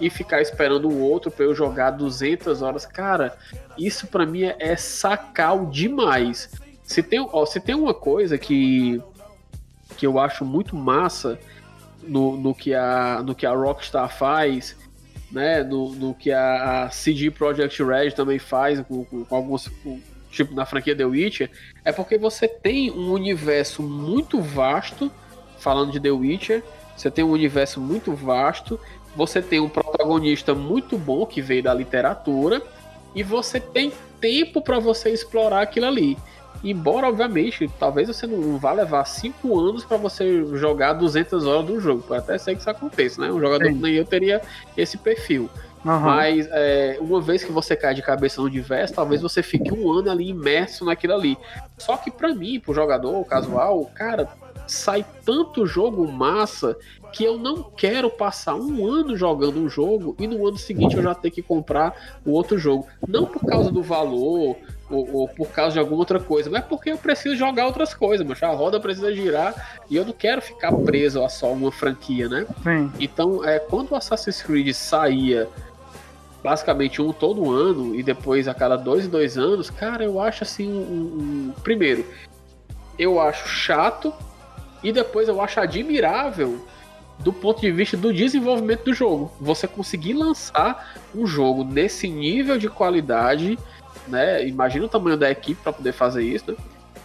S6: e ficar esperando o outro para eu jogar 200 horas. Cara, isso para mim é, é sacal demais. Se tem, ó, se tem uma coisa que que eu acho muito massa no, no, que, a, no que a Rockstar faz, né? No, no que a, CD Projekt Red também faz com, com, com alguns. com- tipo na franquia The Witcher, é porque você tem um universo muito vasto, falando de The Witcher, você tem um universo muito vasto, você tem um protagonista muito bom que veio da literatura, e você tem tempo para você explorar aquilo ali. Embora, obviamente, talvez você não vá levar 5 anos para você jogar 200 horas do jogo. Pode até ser que isso aconteça, né? Um jogador
S3: Sim.
S6: nem eu teria esse perfil.
S3: Aham.
S6: Mas é, uma vez que você cai de cabeça no universo, talvez você fique um ano ali imerso naquilo ali. Só que pra mim, pro jogador casual, cara, sai tanto jogo massa que eu não quero passar um ano jogando um jogo e no ano seguinte eu já ter que comprar o outro jogo. Não por causa do valor ou, ou por causa de alguma outra coisa, mas porque eu preciso jogar outras coisas, mas a roda precisa girar e eu não quero ficar preso a só uma franquia, né?
S3: Sim.
S6: Então, é, quando o Assassin's Creed saía basicamente um todo ano e depois a cada dois e dois anos, cara, eu acho assim um, um- primeiro, eu acho chato e depois eu acho admirável do ponto de vista do desenvolvimento do jogo. Você conseguir lançar um jogo nesse nível de qualidade, né? Imagina o tamanho da equipe para poder fazer isso, né?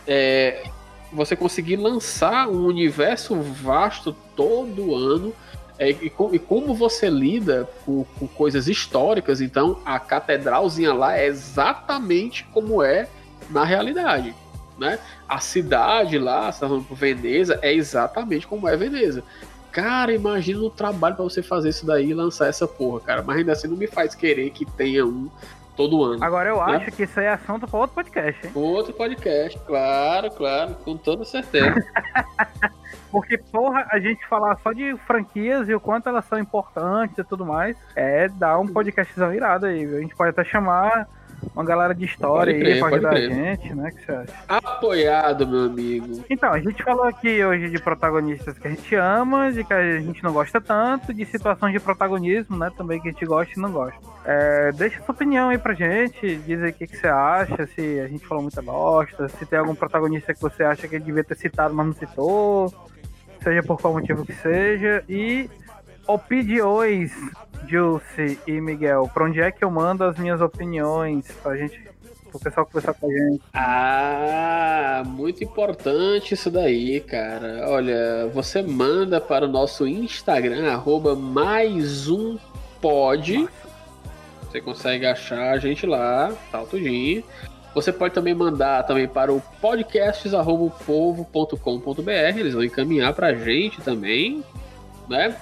S6: É, você conseguir lançar um universo vasto todo ano é, e, e como você lida com, com coisas históricas, então a catedralzinha lá é exatamente como é na realidade, né? A cidade lá, você tá falando por Veneza, é exatamente como é Veneza. Cara, imagina o trabalho pra você fazer isso daí e lançar essa porra, cara. Mas ainda assim não me faz querer que tenha um todo ano.
S3: Agora eu
S6: né?
S3: acho que isso aí é assunto pra outro podcast, hein?
S6: Outro podcast, claro, claro, com toda certeza.
S3: Porque, porra, a gente falar só de franquias e o quanto elas são importantes e tudo mais, é dar um podcastzão irado aí, viu? A gente pode até chamar uma galera de história
S6: Pode
S3: aí
S6: crer,
S3: pra ajudar a
S6: crer.
S3: gente, né? O que você acha?
S6: Apoiado, meu amigo.
S3: Então, a gente falou aqui hoje de protagonistas que a gente ama, de que a gente não gosta tanto, de situações de protagonismo, né? Também que a gente gosta e não gosta. É, deixa sua opinião aí pra gente, diz aí o que, que você acha, se a gente falou muita bosta, se tem algum protagonista que você acha que ele devia ter citado, mas não citou, seja por qual motivo que seja. E opiniões, Juicy e Miguel, pra onde é que eu mando as minhas opiniões pra gente, pro pessoal conversar com a gente?
S6: Ah, muito importante isso daí, cara. Olha, você manda para o nosso Instagram, arroba mais um pod. Você consegue achar a gente lá, tá tudinho. Você pode também mandar também para o podcasts.povo.com.br, eles vão encaminhar pra gente também, né?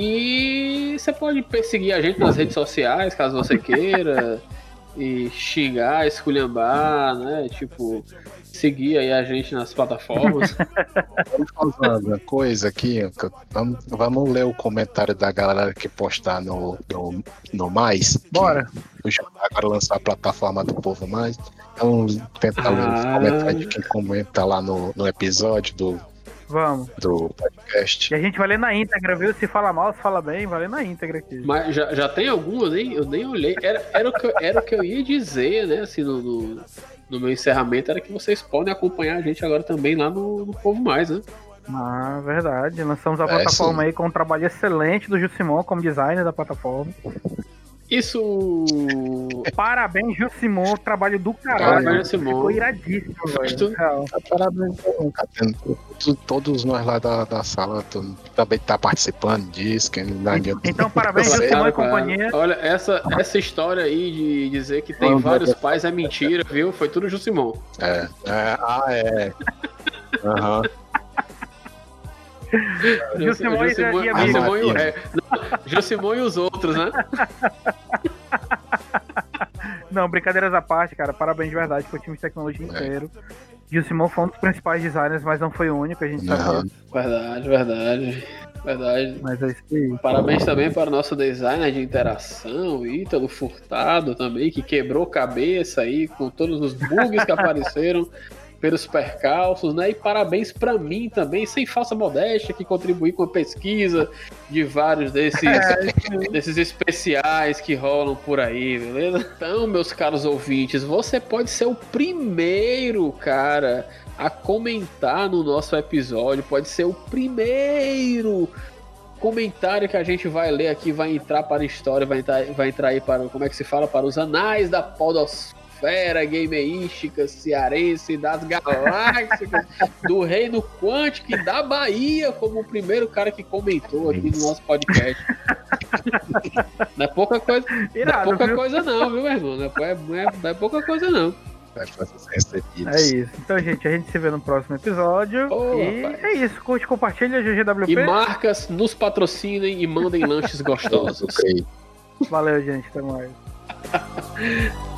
S6: E você pode perseguir a gente nas redes sociais, caso você queira, e xingar, esculhambar, né? Tipo, seguir aí a gente nas plataformas.
S5: Vamos fazer uma coisa aqui. Vamos, vamos ler o comentário da galera que postar no, no, no Mais.
S3: Bora.
S5: O vai agora lançar a plataforma do Povo Mais. Então, tentar ler os
S6: Ah.
S5: comentários de quem comenta lá no, no episódio do,
S3: Vamos.
S5: do podcast.
S3: E a gente vai ler na íntegra, viu? Se fala mal, se fala bem, vai ler na íntegra aqui.
S6: Mas já, já tem algum, eu nem, eu nem olhei. Era, era, o que eu, era o que eu ia dizer, né? Assim, no, no, no meu encerramento, era que vocês podem acompanhar a gente agora também lá no, no Povo Mais, né?
S3: Ah, verdade. Lançamos a
S5: É,
S3: plataforma
S5: sim.
S3: aí com um trabalho excelente do Jusimon como designer da plataforma.
S6: Isso.
S3: Parabéns, Jusimon. Trabalho do caralho.
S6: Parabéns, Jusimon.
S3: Ficou iradíssimo,
S6: Mas
S3: velho. Real.
S5: Parabéns, Catena. Todos- nós lá da, da sala tu- também tá participando disso. Quem não
S3: Então, parabéns,
S5: Claro,
S3: Jusimon e companhia.
S6: Olha, essa, essa história aí de dizer que tem
S5: Vamos
S6: vários
S5: ver.
S6: pais é mentira, viu? Foi tudo Jusimon.
S5: É, é, ah, é. Aham.
S3: Jusimon e-
S6: Jusimon-
S3: e amigos.
S6: Jusimon e o. Não, e os outros, né?
S3: Não, brincadeiras à parte, cara. Parabéns de verdade pro time de tecnologia
S5: É.
S3: inteiro. Gilsimon foi um dos principais designers, mas não foi o único, a gente sabe.
S5: Aham.
S3: disso.
S6: Verdade, verdade. Verdade.
S3: Mas é isso aí.
S6: Parabéns também para o nosso designer de interação, Ítalo Furtado também, que quebrou cabeça aí com todos os bugs que apareceram pelos percalços, né? E parabéns para mim também, sem falsa modéstia, que contribuí com a pesquisa de vários desses, desses especiais que rolam por aí, beleza? Então, meus caros ouvintes, você pode ser o primeiro, cara, a comentar no nosso episódio, pode ser o primeiro comentário que a gente vai ler aqui vai entrar para a história, vai entrar, vai entrar aí para, como é que se fala, para os anais da podosfera gameística cearense, das galáxias, do reino quântico e da Bahia, como o primeiro cara que comentou aqui no nosso podcast. Não é pouca coisa, não é
S3: Irado,
S6: pouca
S3: viu?
S6: coisa não, viu, meu irmão? Não é, não é- não é pouca coisa não.
S3: É isso. Então, gente, a gente se vê no próximo episódio.
S6: Ô,
S3: e
S6: rapaz.
S3: é isso. Curte, compartilha, GGWP.
S6: E marcas nos patrocinem e mandem lanches gostosos.
S5: Ok.
S3: Valeu, gente. Até mais.